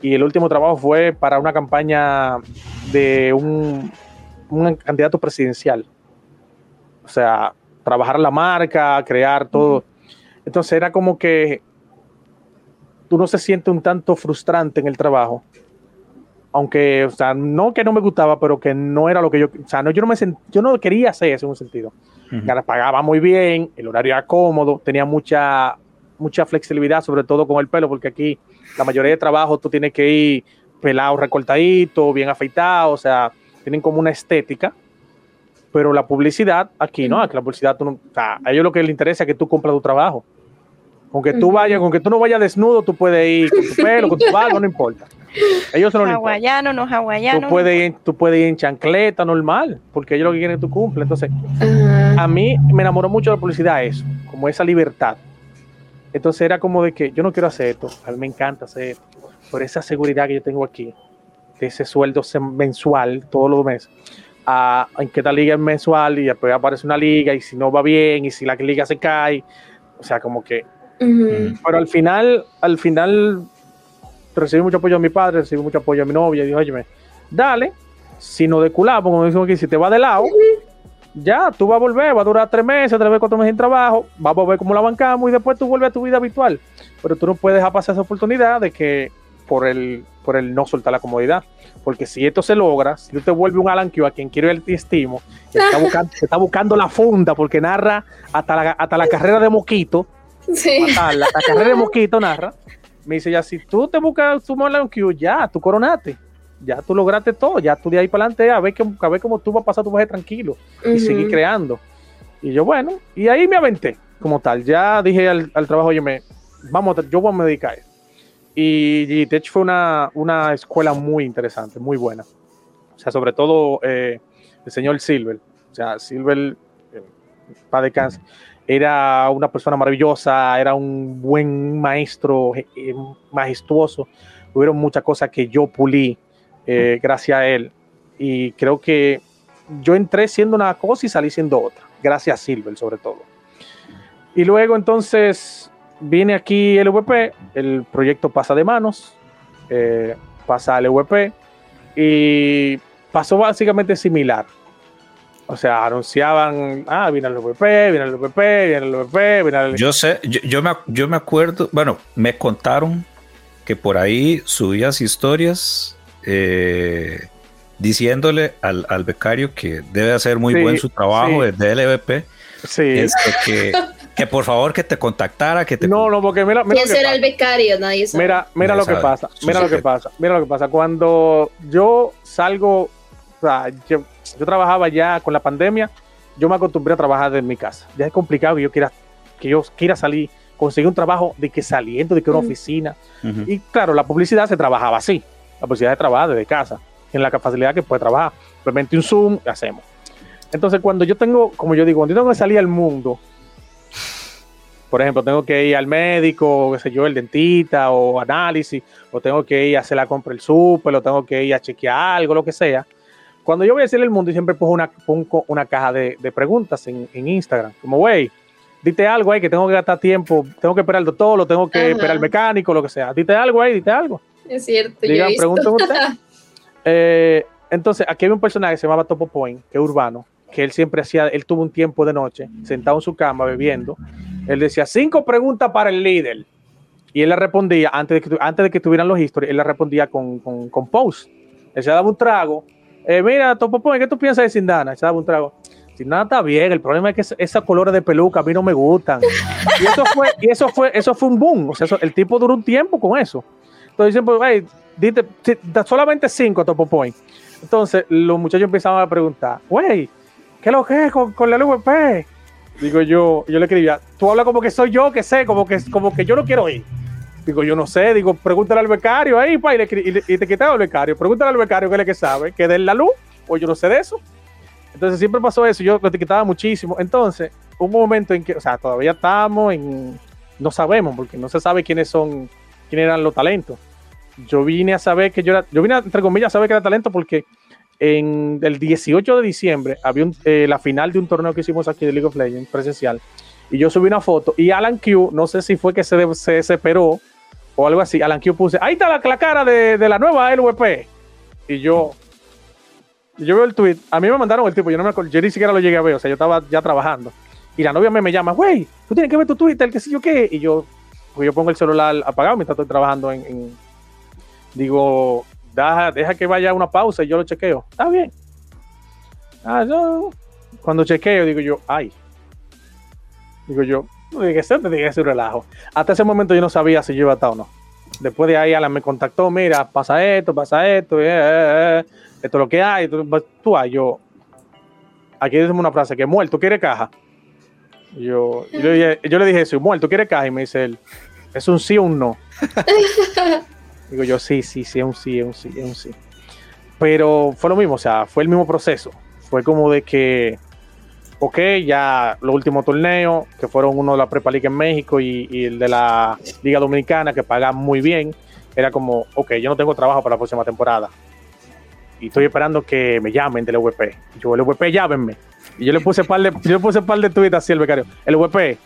y el último trabajo fue para una campaña de un, un candidato presidencial. O sea, trabajar la marca, crear todo. Entonces era como que tú no se sientes un tanto frustrante en el trabajo. Aunque, o sea, no que no me gustaba, pero que no era lo que yo, o sea, no, yo no me yo no quería hacer eso en un sentido pagaba muy bien, el horario era cómodo, tenía mucha, mucha flexibilidad, sobre todo con el pelo, porque aquí la mayoría de trabajo tú tienes que ir pelado, recortadito, bien afeitado, o sea, tienen como una estética. Pero la publicidad aquí, ¿no? Aquí la publicidad, tú no, o sea, a ellos lo que les interesa es que tú compras tu trabajo. Aunque tú vayas, aunque tú no vayas desnudo, tú puedes ir con tu pelo, con tu barba, no importa. Ellos son Hawaiano, no hawaiano. Tú puedes, ir, tú puedes ir en chancleta normal, porque ellos lo que quieren es que tú cumples. Entonces, a mí me enamoró mucho la publicidad eso, como esa libertad. Entonces era como de que yo no quiero hacer esto, a mí me encanta hacer esto, por esa seguridad que yo tengo aquí, de ese sueldo mensual todos los meses. A, en que esta liga es mensual y después aparece una liga y si no va bien y si la liga se cae, o sea, como que... Pero al final, al final recibí mucho apoyo a mi padre, recibí mucho apoyo a mi novia y dijo, oye, dale, si no de culado, como decimos aquí, si te va de lado, ya, tú vas a volver, va a durar tres meses, tres veces, cuatro meses en trabajo, vamos a ver cómo la bancamos y después tú vuelves a tu vida habitual. Pero tú no puedes dejar pasar esa oportunidad de que por el, por el no soltar la comodidad. Porque si esto se logra, si tú te vuelves un Alan Q a quien quiero el estimo, está buscando, está buscando la funda porque narra hasta la, hasta la carrera de Moquito. Sí. la, la, carrera de Moquito narra. Me dice ya, si tú te buscas tu Alan Q, ya, tú coronaste ya tú lograste todo, ya tú de ahí para adelante a ver, que, a ver cómo tú vas a pasar tu viaje tranquilo y seguir creando. Y yo, bueno, y ahí me aventé como tal. Ya dije al, trabajo, oye, me, vamos, yo voy a dedicar. Y de hecho fue una, una, escuela muy interesante, muy buena. O sea, sobre todo eh, el señor Silver. O sea, Silver, eh, para de cáncer, era una persona maravillosa, era un buen maestro, eh, majestuoso. Hubieron muchas cosas que yo pulí eh, gracias a él. Y creo que yo entré siendo una cosa y salí siendo otra, gracias a Silver sobre todo. Y luego entonces viene aquí el VP, el proyecto pasa de manos, eh, pasa al VP y pasó básicamente similar. O sea, anunciaban, ah, viene el VP, viene el VP, viene el VP, viene el... Yo sé, yo, me, yo me acuerdo, bueno, me contaron que por ahí subías historias eh, diciéndole al, becario que debe hacer muy buen su trabajo desde LVP. Sí. Este, que, que, por favor que te contactara, que te... No, no, porque mira... mira ¿Quién será el becario? Nadie sabe. Mira, mira lo que pasa, mira lo que pasa, mira lo que pasa. Cuando yo salgo, sea, yo, trabajaba ya con la pandemia, yo me acostumbré a trabajar desde mi casa. Ya es complicado que yo quiera, que yo quiera salir, conseguir un trabajo de que saliendo, de que una oficina. Y claro, la publicidad se trabajaba así la posibilidad de trabajar desde casa, en la facilidad que puede trabajar. Simplemente un Zoom, hacemos. Entonces, cuando yo tengo, como yo digo, cuando yo tengo que salir al mundo, por ejemplo, tengo que ir al médico, qué sé yo, el dentista o análisis, o tengo que ir a hacer la compra del súper, o tengo que ir a chequear algo, lo que sea. Cuando yo voy a salir al mundo, siempre pongo una, pongo una caja de, preguntas en, Instagram, como, güey, dite algo ahí que tengo que gastar tiempo, tengo que esperar al doctor, lo tengo que esperar al mecánico, lo que sea. Dite algo ahí, dite algo. Es cierto. Digan, pregunten usted. Eh, entonces, aquí hay un personaje que se llamaba Topo Point, que es urbano, que él siempre hacía, él tuvo un tiempo de noche, sentado en su cama bebiendo. Él decía, cinco preguntas para el líder. Y él le respondía, antes de que, antes de que tuvieran los historias, él le respondía con, con, con post. Él se daba un trago. Eh, mira, Topo Point, ¿qué tú piensas de Sindana? Se daba un trago. Sindana está bien, el problema es que esos colores de peluca a mí no me gustan. Y eso fue, y eso fue, eso fue un boom. O sea, el tipo duró un tiempo con eso. Entonces siempre, hey, dite, solamente cinco topo point. Entonces los muchachos empezaban a preguntar, güey, ¿qué lo que es con, con la LVP? Digo yo, yo le escribía, tú hablas como que soy yo que sé, como que, como que yo no quiero ir. Digo, yo no sé, digo, pregúntale al becario ahí, pa, y, te quitaba al becario, pregúntale al becario que es que sabe, que den la luz, o yo no sé de eso. Entonces siempre pasó eso, yo te quitaba muchísimo. Entonces, un momento en que, o sea, todavía estamos en, no sabemos, porque no se sabe quiénes son, quiénes eran los talentos yo vine a saber que yo era, yo vine entre comillas a saber que era talento porque en el 18 de diciembre había eh, la final de un torneo que hicimos aquí de League of Legends presencial y yo subí una foto y Alan Q, no sé si fue que se, se desesperó o algo así, Alan Q puse, ahí está la, cara de, la nueva LVP y yo yo veo el tweet, a mí me mandaron el tipo, yo no me acuerdo, yo ni siquiera lo llegué a ver, o sea, yo estaba ya trabajando y la novia me, me llama, güey, tú tienes que ver tu Twitter, que sé yo qué, y yo, pues yo pongo el celular apagado mientras estoy trabajando digo, deja, deja que vaya una pausa y yo lo chequeo. Está bien. Ah, yo, Cuando chequeo, digo yo, ay. Digo yo, no diga eso, te diga ese relajo. Hasta ese momento yo no sabía si yo iba a estar o no. Después de ahí, Alan me contactó, mira, pasa esto, pasa esto, eh, eh, eh, esto es lo que hay. Tú, tú hay, yo, aquí decimos una frase, que muerto, ¿quiere caja? Yo, yo, le dije, yo le dije eso, muerto, ¿quiere caja? Y me dice él, ¿es un sí o un no? Digo yo, sí, sí, sí, es un sí, es un sí, es un sí. Pero fue lo mismo, o sea, fue el mismo proceso. Fue como de que, ok, ya los últimos torneos, que fueron uno de la Prepa League en México y, y el de la Liga Dominicana, que paga muy bien, era como, ok, yo no tengo trabajo para la próxima temporada. Y estoy esperando que me llamen del VP. Yo, el VP, llámenme. Y yo le puse par de, yo le puse par de tweets así al becario. El VP,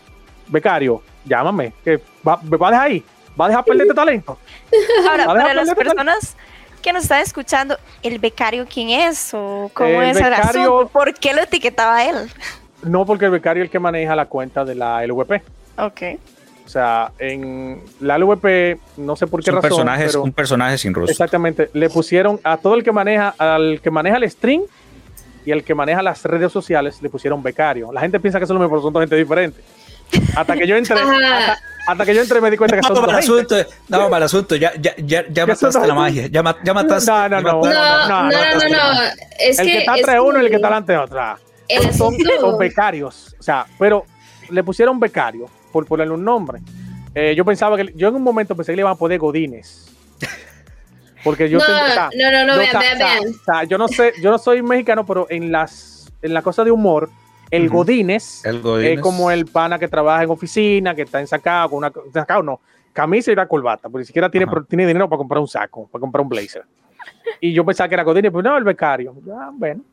becario, llámame. Que va, ¿Me va a dejar ahí? ¿Va a dejar perder este talento? Ahora, ¿Va a dejar para las este talento? Que nos están escuchando, ¿el becario quién es? ¿O cómo El es el becario- asunto? ¿Por qué lo etiquetaba él? No, porque el becario es el que maneja la cuenta de la LVP. Ok. O sea, en la LVP, no sé por qué un razón, personaje, pero un personaje sin rostro. exactamente, le pusieron a todo el que maneja, al que maneja el stream y al que maneja las redes sociales, le pusieron becario. La gente piensa que son lo mismo, pero son dos gente diferentes. Hasta que yo entré, hasta, hasta que yo entré me di cuenta que son No, dos para el gente. asunto, no, para el asunto, ya, ya, ya, ya ¿Qué son mataste la magia, ya, ya mataste. No, no, no, No, no, no, no, no. Es el que, que, está es entre uno y el que está delante de otra. son, son becarios. O sea, pero le pusieron becario por ponerle un nombre. Eh, yo pensaba que, yo en un momento pensé que le iban a poner Godines. Porque yo No, tengo- o sea, no, no, no, vean, o sea, vean, o sea, vean. o sea, yo no sé, yo no soy mexicano, pero en las en la cosa de humor, el El Godínez. es como el pana que trabaja en oficina, que está ensacado con una ensacado no, camisa y una corbata, porque ni siquiera tiene, Ajá. tiene dinero para comprar un saco, para comprar un blazer. Y yo pensaba que era Godines, pues no, el becario. Ah, bueno.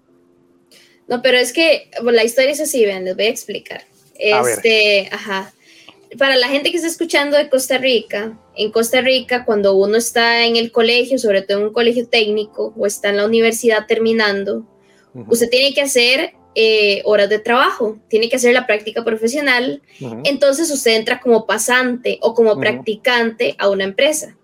No, pero es que bueno, la historia es así, vean, les voy a explicar. A ver. Este, ajá. Para la gente que está escuchando de Costa Rica, en Costa Rica, cuando uno está en el colegio, sobre todo en un colegio técnico, o está en la universidad terminando, usted tiene que hacer eh, horas de trabajo, tiene que hacer la práctica profesional, entonces usted entra como pasante o como practicante a una empresa.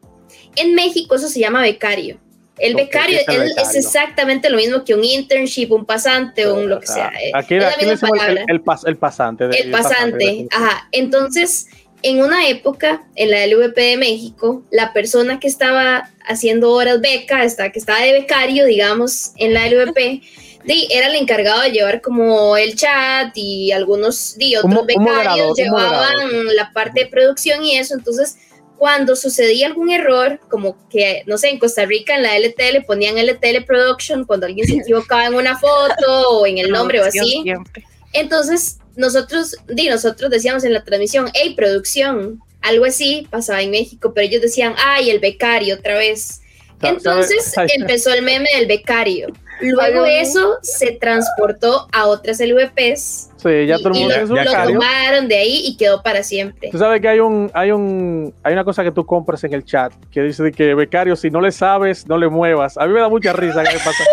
En México eso se llama becario. El becario, ¿qué es exactamente lo mismo que un internship, un pasante o un lo que sea. eh, Aquí, es la aquí misma el, palabra. el pas- el pasante. de- El pasante, ajá. Entonces, en una época, en la LVP de México, la persona que estaba haciendo horas beca, esta- que estaba de becario, digamos, en la LVP, di, era el encargado de llevar como el chat y algunos di, otros un becarios un llevaban la parte de producción y eso. Entonces, cuando sucedía algún error, como que, no sé, en Costa Rica en la LTL ponían LTL Production, cuando alguien se equivocaba en una foto o en el nombre o así, entonces, nosotros, di, nosotros decíamos en la transmisión, hey, producción, algo así pasaba en México, pero ellos decían, ay, el becario otra vez. Entonces empezó el meme del becario. Ay, Luego Dios eso se transportó a otras LVPs Sí, ya y, todo el y mundo lo, ya lo becario. tomaron de ahí y quedó para siempre. Tú sabes que hay un, hay un, hay una cosa que tú compras en el chat que dice de que becario, si no le sabes, no le muevas. A mí me da mucha risa que pasa.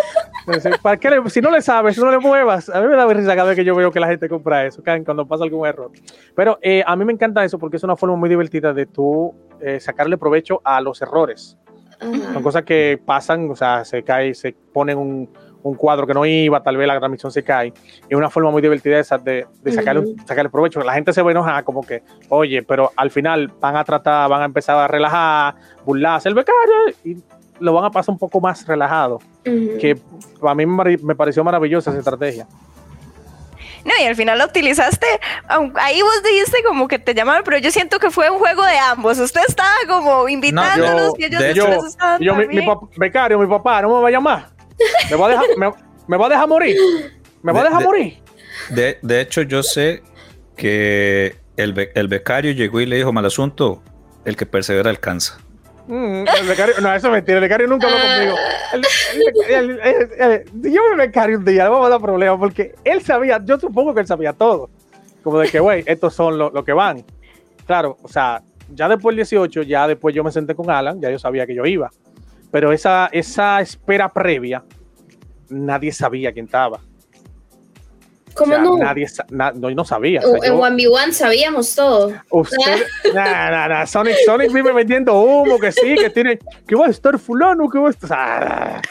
¿Para qué le- si no le sabes, no le muevas. A mí me da risa cada vez que yo veo que la gente compra eso, cuando pasa algún error. Pero eh, a mí me encanta eso porque es una forma muy divertida de tú eh, sacarle provecho a los errores. Son cosas que pasan, o sea, se cae, se ponen un, un cuadro que no iba, tal vez la transmisión se cae. Es una forma muy divertida esa de, de sacarle, provecho. La gente se va a enojar como que, oye, pero al final van a tratar, van a empezar a relajar, burlarse el becario y lo van a pasar un poco más relajado. Que a mí me pareció maravillosa esa estrategia. No, y al final lo utilizaste, ahí vos dijiste como que te llamaban, pero yo siento que fue un juego de ambos. Usted estaba como invitándolos yo- y ellos de Yo, después estaban yo mi, mi también. pap- becario, mi papá, no me va a llamar. Me va a dejar, me, me va a dejar morir. Me va a De- dejar de- morir. De, de hecho, yo sé que el, be- el becario llegó y le dijo mal asunto, el que persevera alcanza. Mm, no, eso es mentira. El becario nunca habló conmigo. Yo me becario un día, le vamos a dar problemas porque él sabía, yo supongo que él sabía todo. Como de que, güey, estos son los lo que van. Claro, o sea, ya después del 18, ya después yo me senté con Alan, ya yo sabía que yo iba. Pero esa, esa espera previa, nadie sabía quién estaba. O ¿Cómo sea, no? Nadie, sa- na- no, no sabía. o sea, en yo- 1v1 sabíamos todo. Usted, nah, nah, nah, Sonic, Sonic vive vendiendo humo, que sí, que tiene, que va a estar fulano, que va a estar, o sea,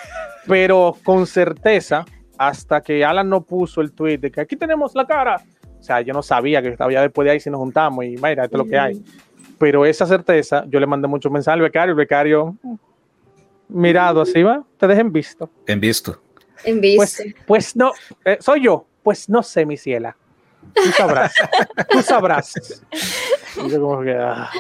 pero con certeza hasta que Alan no puso el tweet de que aquí tenemos la cara. O sea, yo no sabía que estaba ya después de ahí si nos juntamos y mira, esto es lo que hay. Pero esa certeza, yo le mandé muchos mensajes al becario, el becario mirado así, va, te dejen visto. En visto. En visto. Pues, pues no, eh, soy yo. Pues no sé, mi ciela. Tú sabrás. tú sabrás. Ah.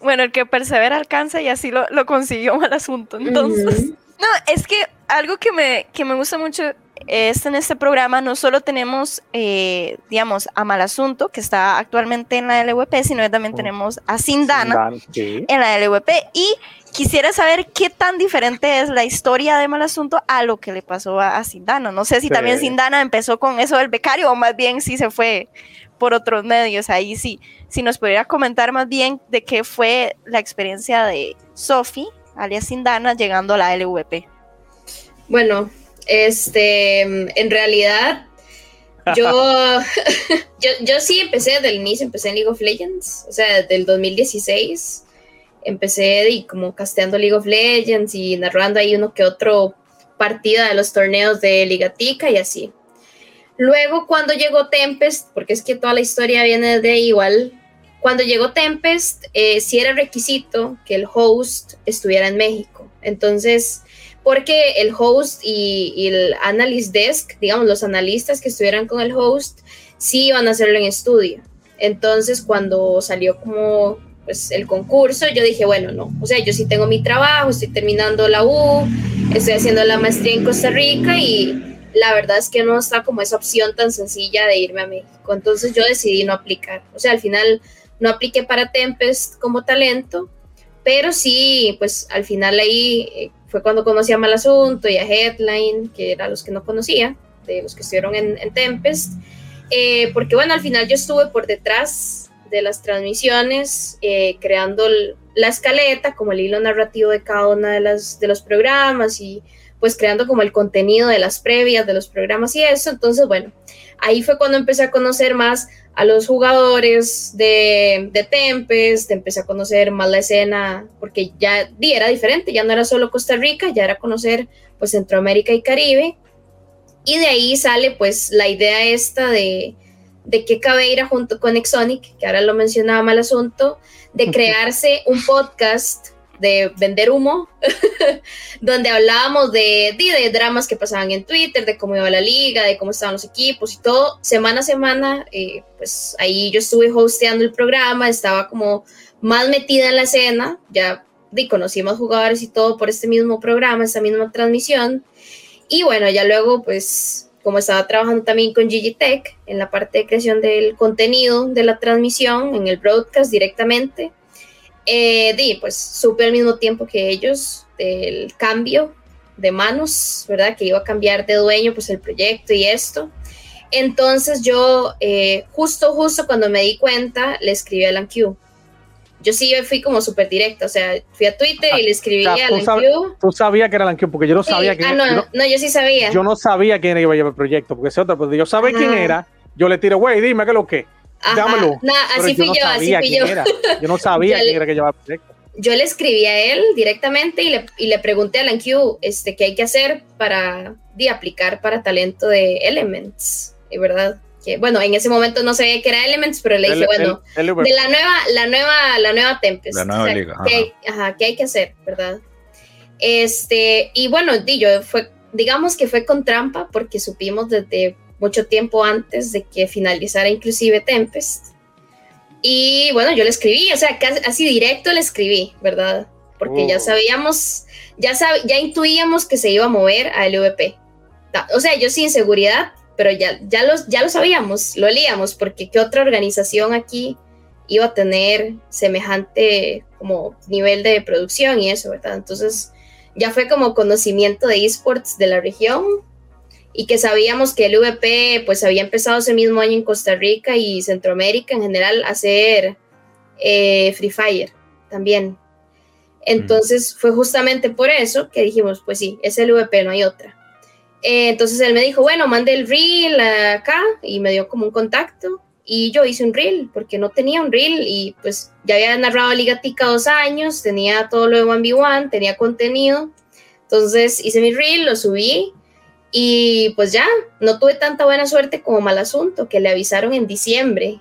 Bueno, el que persevera alcanza y así lo, lo consiguió mal asunto. Entonces, no, es que algo que me, que me gusta mucho es en este programa no solo tenemos, eh, digamos, a Mal Asunto, que está actualmente en la LWP, sino también oh. tenemos a Sindana en la LWP. Y quisiera saber qué tan diferente es la historia de Mal Asunto a lo que le pasó a, Sindana. No sé si también Sindana empezó con eso del becario o más bien si se fue por otros medios. Ahí sí, si nos pudiera comentar más bien de qué fue la experiencia de Sophie, alias Sindana, llegando a la LVP. Bueno, este, en realidad, yo, yo, sí empecé desde el inicio, empecé en League of Legends, o sea, desde el 2016. Empecé y como casteando League of Legends y narrando ahí uno que otro partida de los torneos de Ligatica y así. Luego, cuando llegó Tempest, porque es que toda la historia viene de igual, cuando llegó Tempest, eh, sí era requisito que el host estuviera en México. Entonces, porque el host y, el analyst desk, digamos, los analistas que estuvieran con el host, sí iban a hacerlo en estudio. Entonces, cuando salió como pues, el concurso, yo dije, bueno, no, o sea, yo sí tengo mi trabajo, estoy terminando la U, estoy haciendo la maestría en Costa Rica y la verdad es que no está como esa opción tan sencilla de irme a México. Entonces yo decidí no aplicar. O sea, al final no apliqué para Tempest como talento, pero sí, pues al final ahí eh, fue cuando conocí a Mal Asunto y a Headline, que eran los que no conocía, de los que estuvieron en, Tempest, eh, porque bueno, al final yo estuve por detrás de las transmisiones, eh, creando la escaleta, como el hilo narrativo de cada uno de, de los programas y pues creando como el contenido de las previas de los programas y eso. Entonces, bueno, ahí fue cuando empecé a conocer más a los jugadores de, de Tempest, empecé a conocer más la escena, porque ya era diferente, ya no era solo Costa Rica, ya era conocer pues Centroamérica y Caribe. Y de ahí sale pues la idea esta de, de que Cabeira junto con Exonic, que ahora lo mencionaba mal asunto, de crearse un podcast de vender humo, donde hablábamos de, de, dramas que pasaban en Twitter, de cómo iba la liga, de cómo estaban los equipos y todo. Semana a semana, eh, pues ahí yo estuve hosteando el programa, estaba como más metida en la escena, ya de, conocí más jugadores y todo por este mismo programa, esta misma transmisión. Y bueno, ya luego, pues como estaba trabajando también con Tech en la parte de creación del contenido de la transmisión, en el broadcast directamente, eh, pues supe al mismo tiempo que ellos del cambio de manos, ¿verdad? Que iba a cambiar de dueño, pues el proyecto y esto. Entonces yo, eh, justo, justo cuando me di cuenta, le escribí a Alan Q. Yo sí fui como súper directa, o sea, fui a Twitter y le escribí a Alan Q. Tú sabías que era Alan Q, porque yo no sabía que Ah, no, yo no, yo sí sabía. Yo no sabía quién iba a llevar el proyecto, porque ese otro, pues yo sabía quién era, yo le tiro, güey, dime qué es lo que Dámelo. así fui yo, así fui yo. Yo no sabía quién era que llevaba el proyecto. Yo le escribí a él directamente y le, y le pregunté a Alan Q este, qué hay que hacer para de, aplicar para talento de Elements, ¿verdad? Que, bueno, en ese momento no sabía que era Elements, pero le dije, bueno, de la nueva, la nueva, la nueva Tempest. La nueva liga. ¿qué, ajá, ¿qué hay que hacer, verdad? Este, y bueno, di, yo fue, digamos que fue con trampa porque supimos desde mucho tiempo antes de que finalizara inclusive Tempest. Y bueno, yo le escribí, o sea, así directo le escribí, ¿verdad? Porque ya oh. sabíamos, ya, ya intuíamos que se iba a mover a LVP. O sea, yo sin seguridad, pero ya, ya, los, ya lo sabíamos, lo leíamos, porque qué otra organización aquí iba a tener semejante como nivel de producción y eso, ¿verdad? Entonces ya fue como conocimiento de esports de la región y que sabíamos que el VP pues había empezado ese mismo año en Costa Rica y Centroamérica en general a hacer eh, Free Fire también. Entonces fue justamente por eso que dijimos, pues sí, es el VP, no hay otra. Eh, entonces él me dijo, bueno, mande el reel acá y me dio como un contacto y yo hice un reel porque no tenía un reel y pues ya había narrado Liga Tica dos años, tenía todo lo de 1v1, tenía contenido. Entonces hice mi reel, lo subí Y pues ya, no tuve tanta buena suerte como mal asunto, que le avisaron en diciembre.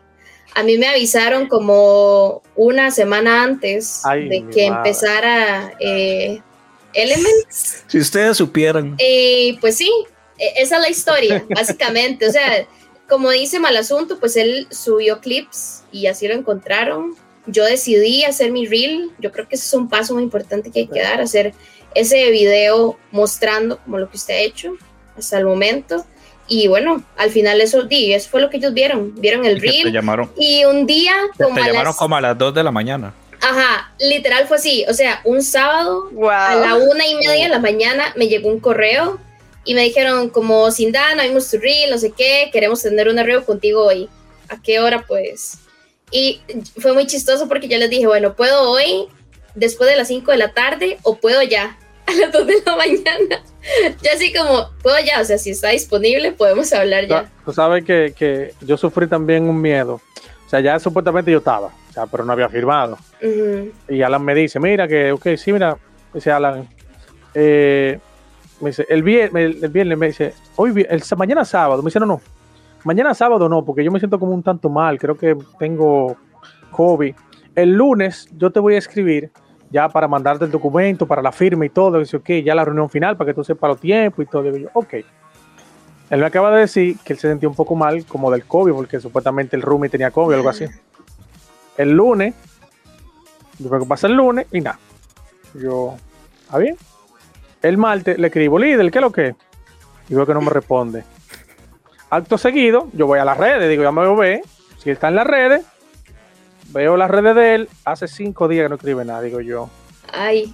A mí me avisaron como una semana antes de que empezara eh, Elements. Si ustedes supieran. Y pues sí, e, esa es la historia, básicamente. O sea, como dice mal asunto, pues él subió clips y así lo encontraron. Yo decidí hacer mi reel. Yo creo que ese es un paso muy importante que hay que dar, hacer ese video mostrando como lo que usted ha hecho hasta el momento. Y bueno, al final eso, di, eso fue lo que ellos vieron. Vieron el reel. llamaron, y un día como te llamaron las, como a las 2 de la mañana. Ajá, literal fue así. O sea, un sábado a la una y media de la mañana me llegó un correo y me dijeron como, Sindana, vimos tu reel, no sé qué, queremos tener un arreo contigo hoy. ¿A qué hora? Pues. Y fue muy chistoso porque yo les dije, bueno, puedo hoy, después de las 5 de la tarde, o puedo ya, a las 2 de la mañana. ya así como, puedo ya, o sea, si está disponible, podemos hablar ya. Tú sabes que, que yo sufrí también un miedo. O sea, ya supuestamente yo estaba, o sea, pero no había firmado. Y Alan me dice, mira que, ok, sí, mira, dice Alan, eh, me dice, el viernes, el, viernes me dice, hoy, el, mañana sábado, me dice, no, no, mañana sábado no, porque yo me siento como un tanto mal, creo que tengo COVID. El lunes yo te voy a escribir ya para mandarte el documento, para la firma y todo, dice, ok, ya la reunión final, para que tú sepas los tiempos y todo. Y yo, ok. Él me acaba de decir que él se sentía un poco mal, como del COVID, porque supuestamente el roomie tenía COVID o algo así. El lunes, que pasa el lunes y nada. Yo, ¿está bien? El martes le escribo, líder, ¿qué es lo que? Y veo que no me responde. Acto seguido, yo voy a las redes, digo, ya me voy a ver. Si está en las redes, veo las redes de él. Hace cinco días que no escribe nada, digo yo. Ay.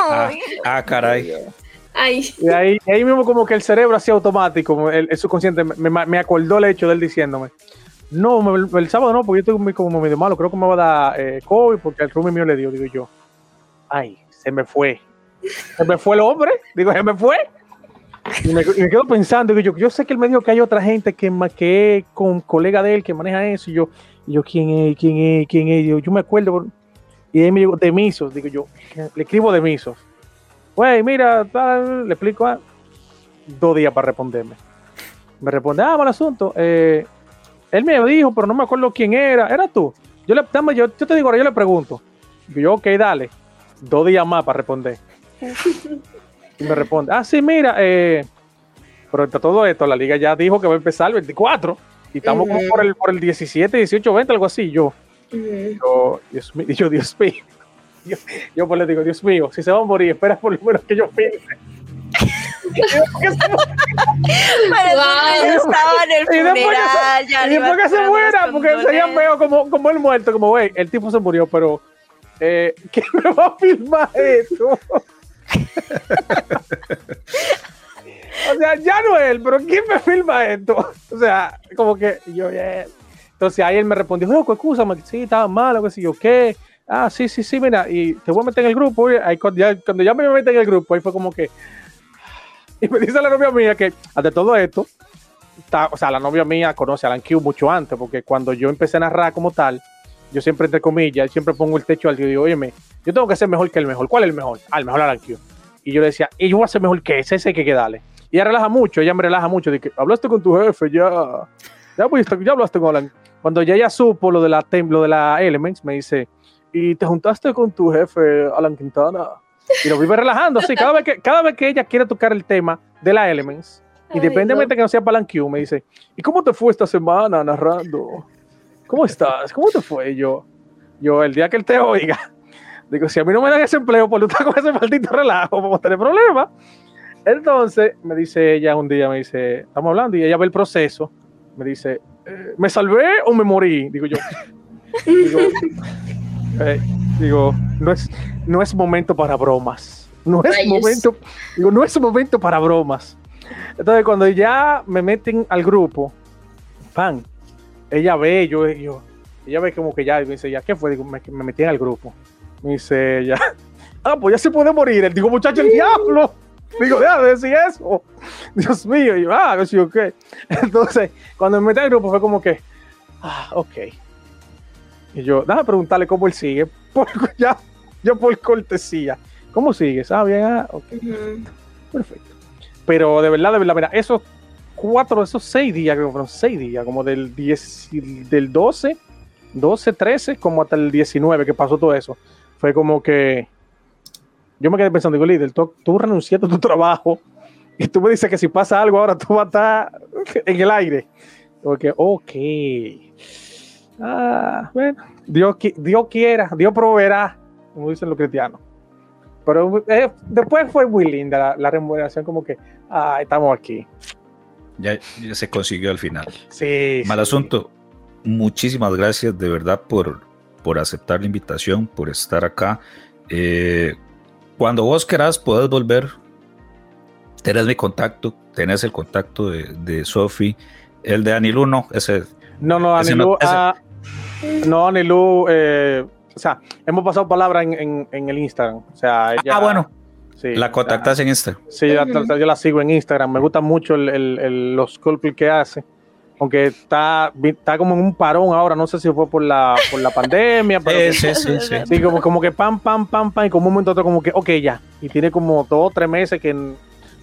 Ah, ah caray. Ay. Y ahí, ahí mismo como que el cerebro así automático, el, subconsciente, me, me, acordó el hecho de él diciéndome, no, el, sábado no, porque yo estoy como medio malo, creo que me va a dar eh, COVID porque el roomie mío le dio, digo yo. Ay, se me fue. Se me fue el hombre, digo, se me fue. Y me, quedo pensando, digo, yo, yo sé que él me dijo que hay otra gente que, que con colega de él que maneja eso, y yo, y yo ¿quién es? ¿quién es? ¿quién es? Yo, yo me acuerdo, y él me dijo, de misos, digo yo, le escribo de misos. Güey, mira, le explico, ah, dos días para responderme. Me responde, ah, mal asunto. Eh, él me dijo, pero no me acuerdo quién era. ¿Era tú? Yo, le, yo, yo te digo, ahora yo le pregunto. Yo, ok, dale. Dos días más para responder. Y me responde, ah, sí, mira, eh, pero todo esto, la liga ya dijo que va a empezar el 24 y estamos como por el, por el 17, 18, 20, algo así. Yo, yo, Dios mío, yo, Dios mío. Yo, pues le digo, Dios mío, si se va a morir, espera por lo menos que yo piense. Pero wow. estaba en el funeral, y después que se, y después que se muera, porque sería feo como, como el muerto, como, güey, el tipo se murió, pero eh, ¿quién me va a filmar esto? o sea, ya no él, pero ¿quién me filma esto? O sea, como que yo, yeah. Entonces ahí él me respondió, oh, escúchame, sí, estaba mal, qué sé yo, ¿qué? Ah, sí, sí, sí, mira, y te voy a meter en el grupo. Ahí, cuando, ya, cuando ya me metí en el grupo, ahí fue como que. Y me dice la novia mía que, ante todo esto, o sea, la novia mía conoce a Alan Q mucho antes, porque cuando yo empecé a narrar como tal, yo siempre, entre comillas, siempre pongo el techo al y digo, oye, yo tengo que ser mejor que el mejor. ¿Cuál es el mejor? Ah, el mejor Alan Q. Y yo le decía, y yo voy a ser mejor que ese, ese hay que darle. Y ella relaja mucho, ella me relaja mucho, que hablaste con tu jefe, ya, ya, pues, ya hablaste con Alan. Cuando ya ella supo lo de la, lo de la Elements, me dice, y te juntaste con tu jefe, Alan Quintana. Y lo vive relajando, así, cada vez que, cada vez que ella quiere tocar el tema de la Elements, independientemente que no sea Q, me dice, ¿y cómo te fue esta semana narrando? ¿Cómo estás? ¿Cómo te fue? yo, yo, el día que él te oiga, digo, si a mí no me dan ese empleo, por luchar con ese maldito relajo, vamos a tener problemas. Entonces, me dice ella un día, me dice, estamos hablando, y ella ve el proceso, me dice, eh, ¿me salvé o me morí? Digo yo, digo, eh, digo no, es, no es momento para bromas. No es momento, digo, no es momento para bromas. Entonces, cuando ya me meten al grupo, pan, ella ve, yo, yo, ella ve como que ya, me dice, ¿ya qué fue? Digo, me, me metí en el grupo. Me dice ella, ah, pues ya se puede morir. Digo, muchacho, el diablo. Digo, ya, decir eso. Dios mío. Y yo, ah, no sé qué. Entonces, cuando me metí el grupo fue como que, ah, ok. Y yo, déjame preguntarle cómo él sigue. Por, ya, yo por cortesía. ¿Cómo sigues? Ah, bien, ah, ok. Perfecto. Pero de verdad, de verdad, mira, esos cuatro, esos seis días, creo que fueron seis días, como del, 10, del 12, 12, 13, como hasta el 19 que pasó todo eso. Fue como que yo me quedé pensando, digo, líder, tú, tú renunciaste a tu trabajo y tú me dices que si pasa algo ahora tú vas a estar en el aire. Porque, ok. Ah, bueno, Dios, Dios quiera, Dios proveerá, como dicen los cristianos. Pero eh, después fue muy linda la, remuneración, como que, ah, estamos aquí. Ya, se consiguió al final. Sí. Mal asunto. Muchísimas gracias de verdad por, por aceptar la invitación, por estar acá. Eh, cuando vos querás, podés volver. Tenés mi contacto, tenés el contacto de, de Sofi, el de Anilu no, ese. No, no, Anilu, ah, no, Anilu, eh, o sea, hemos pasado palabra en, en, el Instagram. O sea, ella, ah, bueno. Sí, la contactas en Instagram. Sí, yo la sigo en Instagram. Me gusta mucho el, el, los sculptures que hace aunque está, está como en un parón ahora, no sé si fue por la, por la pandemia, pero sí, sí, sí, sí. como, como que pam, pam, pam, pam, y como un momento otro como que, ok, ya, y tiene como dos o tres meses que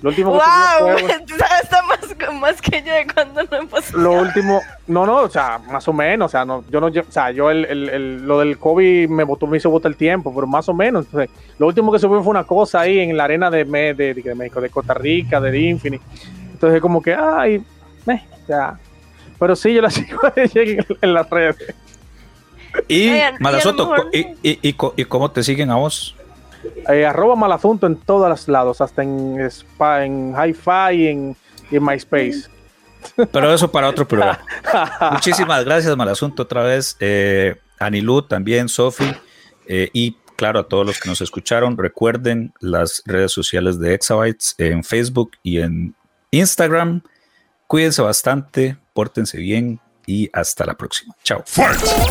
lo último que wow, está más, más, que yo de cuando no hemos Lo último, no, no, o sea, más o menos, o sea, no, yo no, o sea, yo el, el, el, lo del COVID me botó, me hizo botar el tiempo, pero más o menos, entonces, lo último que subió fue una cosa ahí en la arena de, de, de, México, de Costa Rica, de Infinity, entonces como que, ay, eh, ya, pero sí, yo la sigo en, las redes. Y Malasunto, y, y, y, cómo te siguen a vos? Eh, arroba Malasunto en todos los lados, hasta en, en Hi-Fi en, en MySpace. Pero eso para otro programa. Muchísimas gracias, Malasunto, otra vez. Eh, también, Sofi. Eh, y claro, a todos los que nos escucharon, recuerden las redes sociales de Exabytes en Facebook y en Instagram. Cuídense bastante, pórtense bien y hasta la próxima. Chao.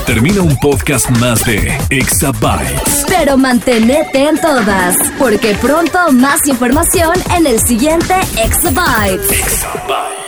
Termina un podcast más de Exabytes. Pero mantenete en todas, porque pronto más información en el siguiente Exabytes. Exabytes.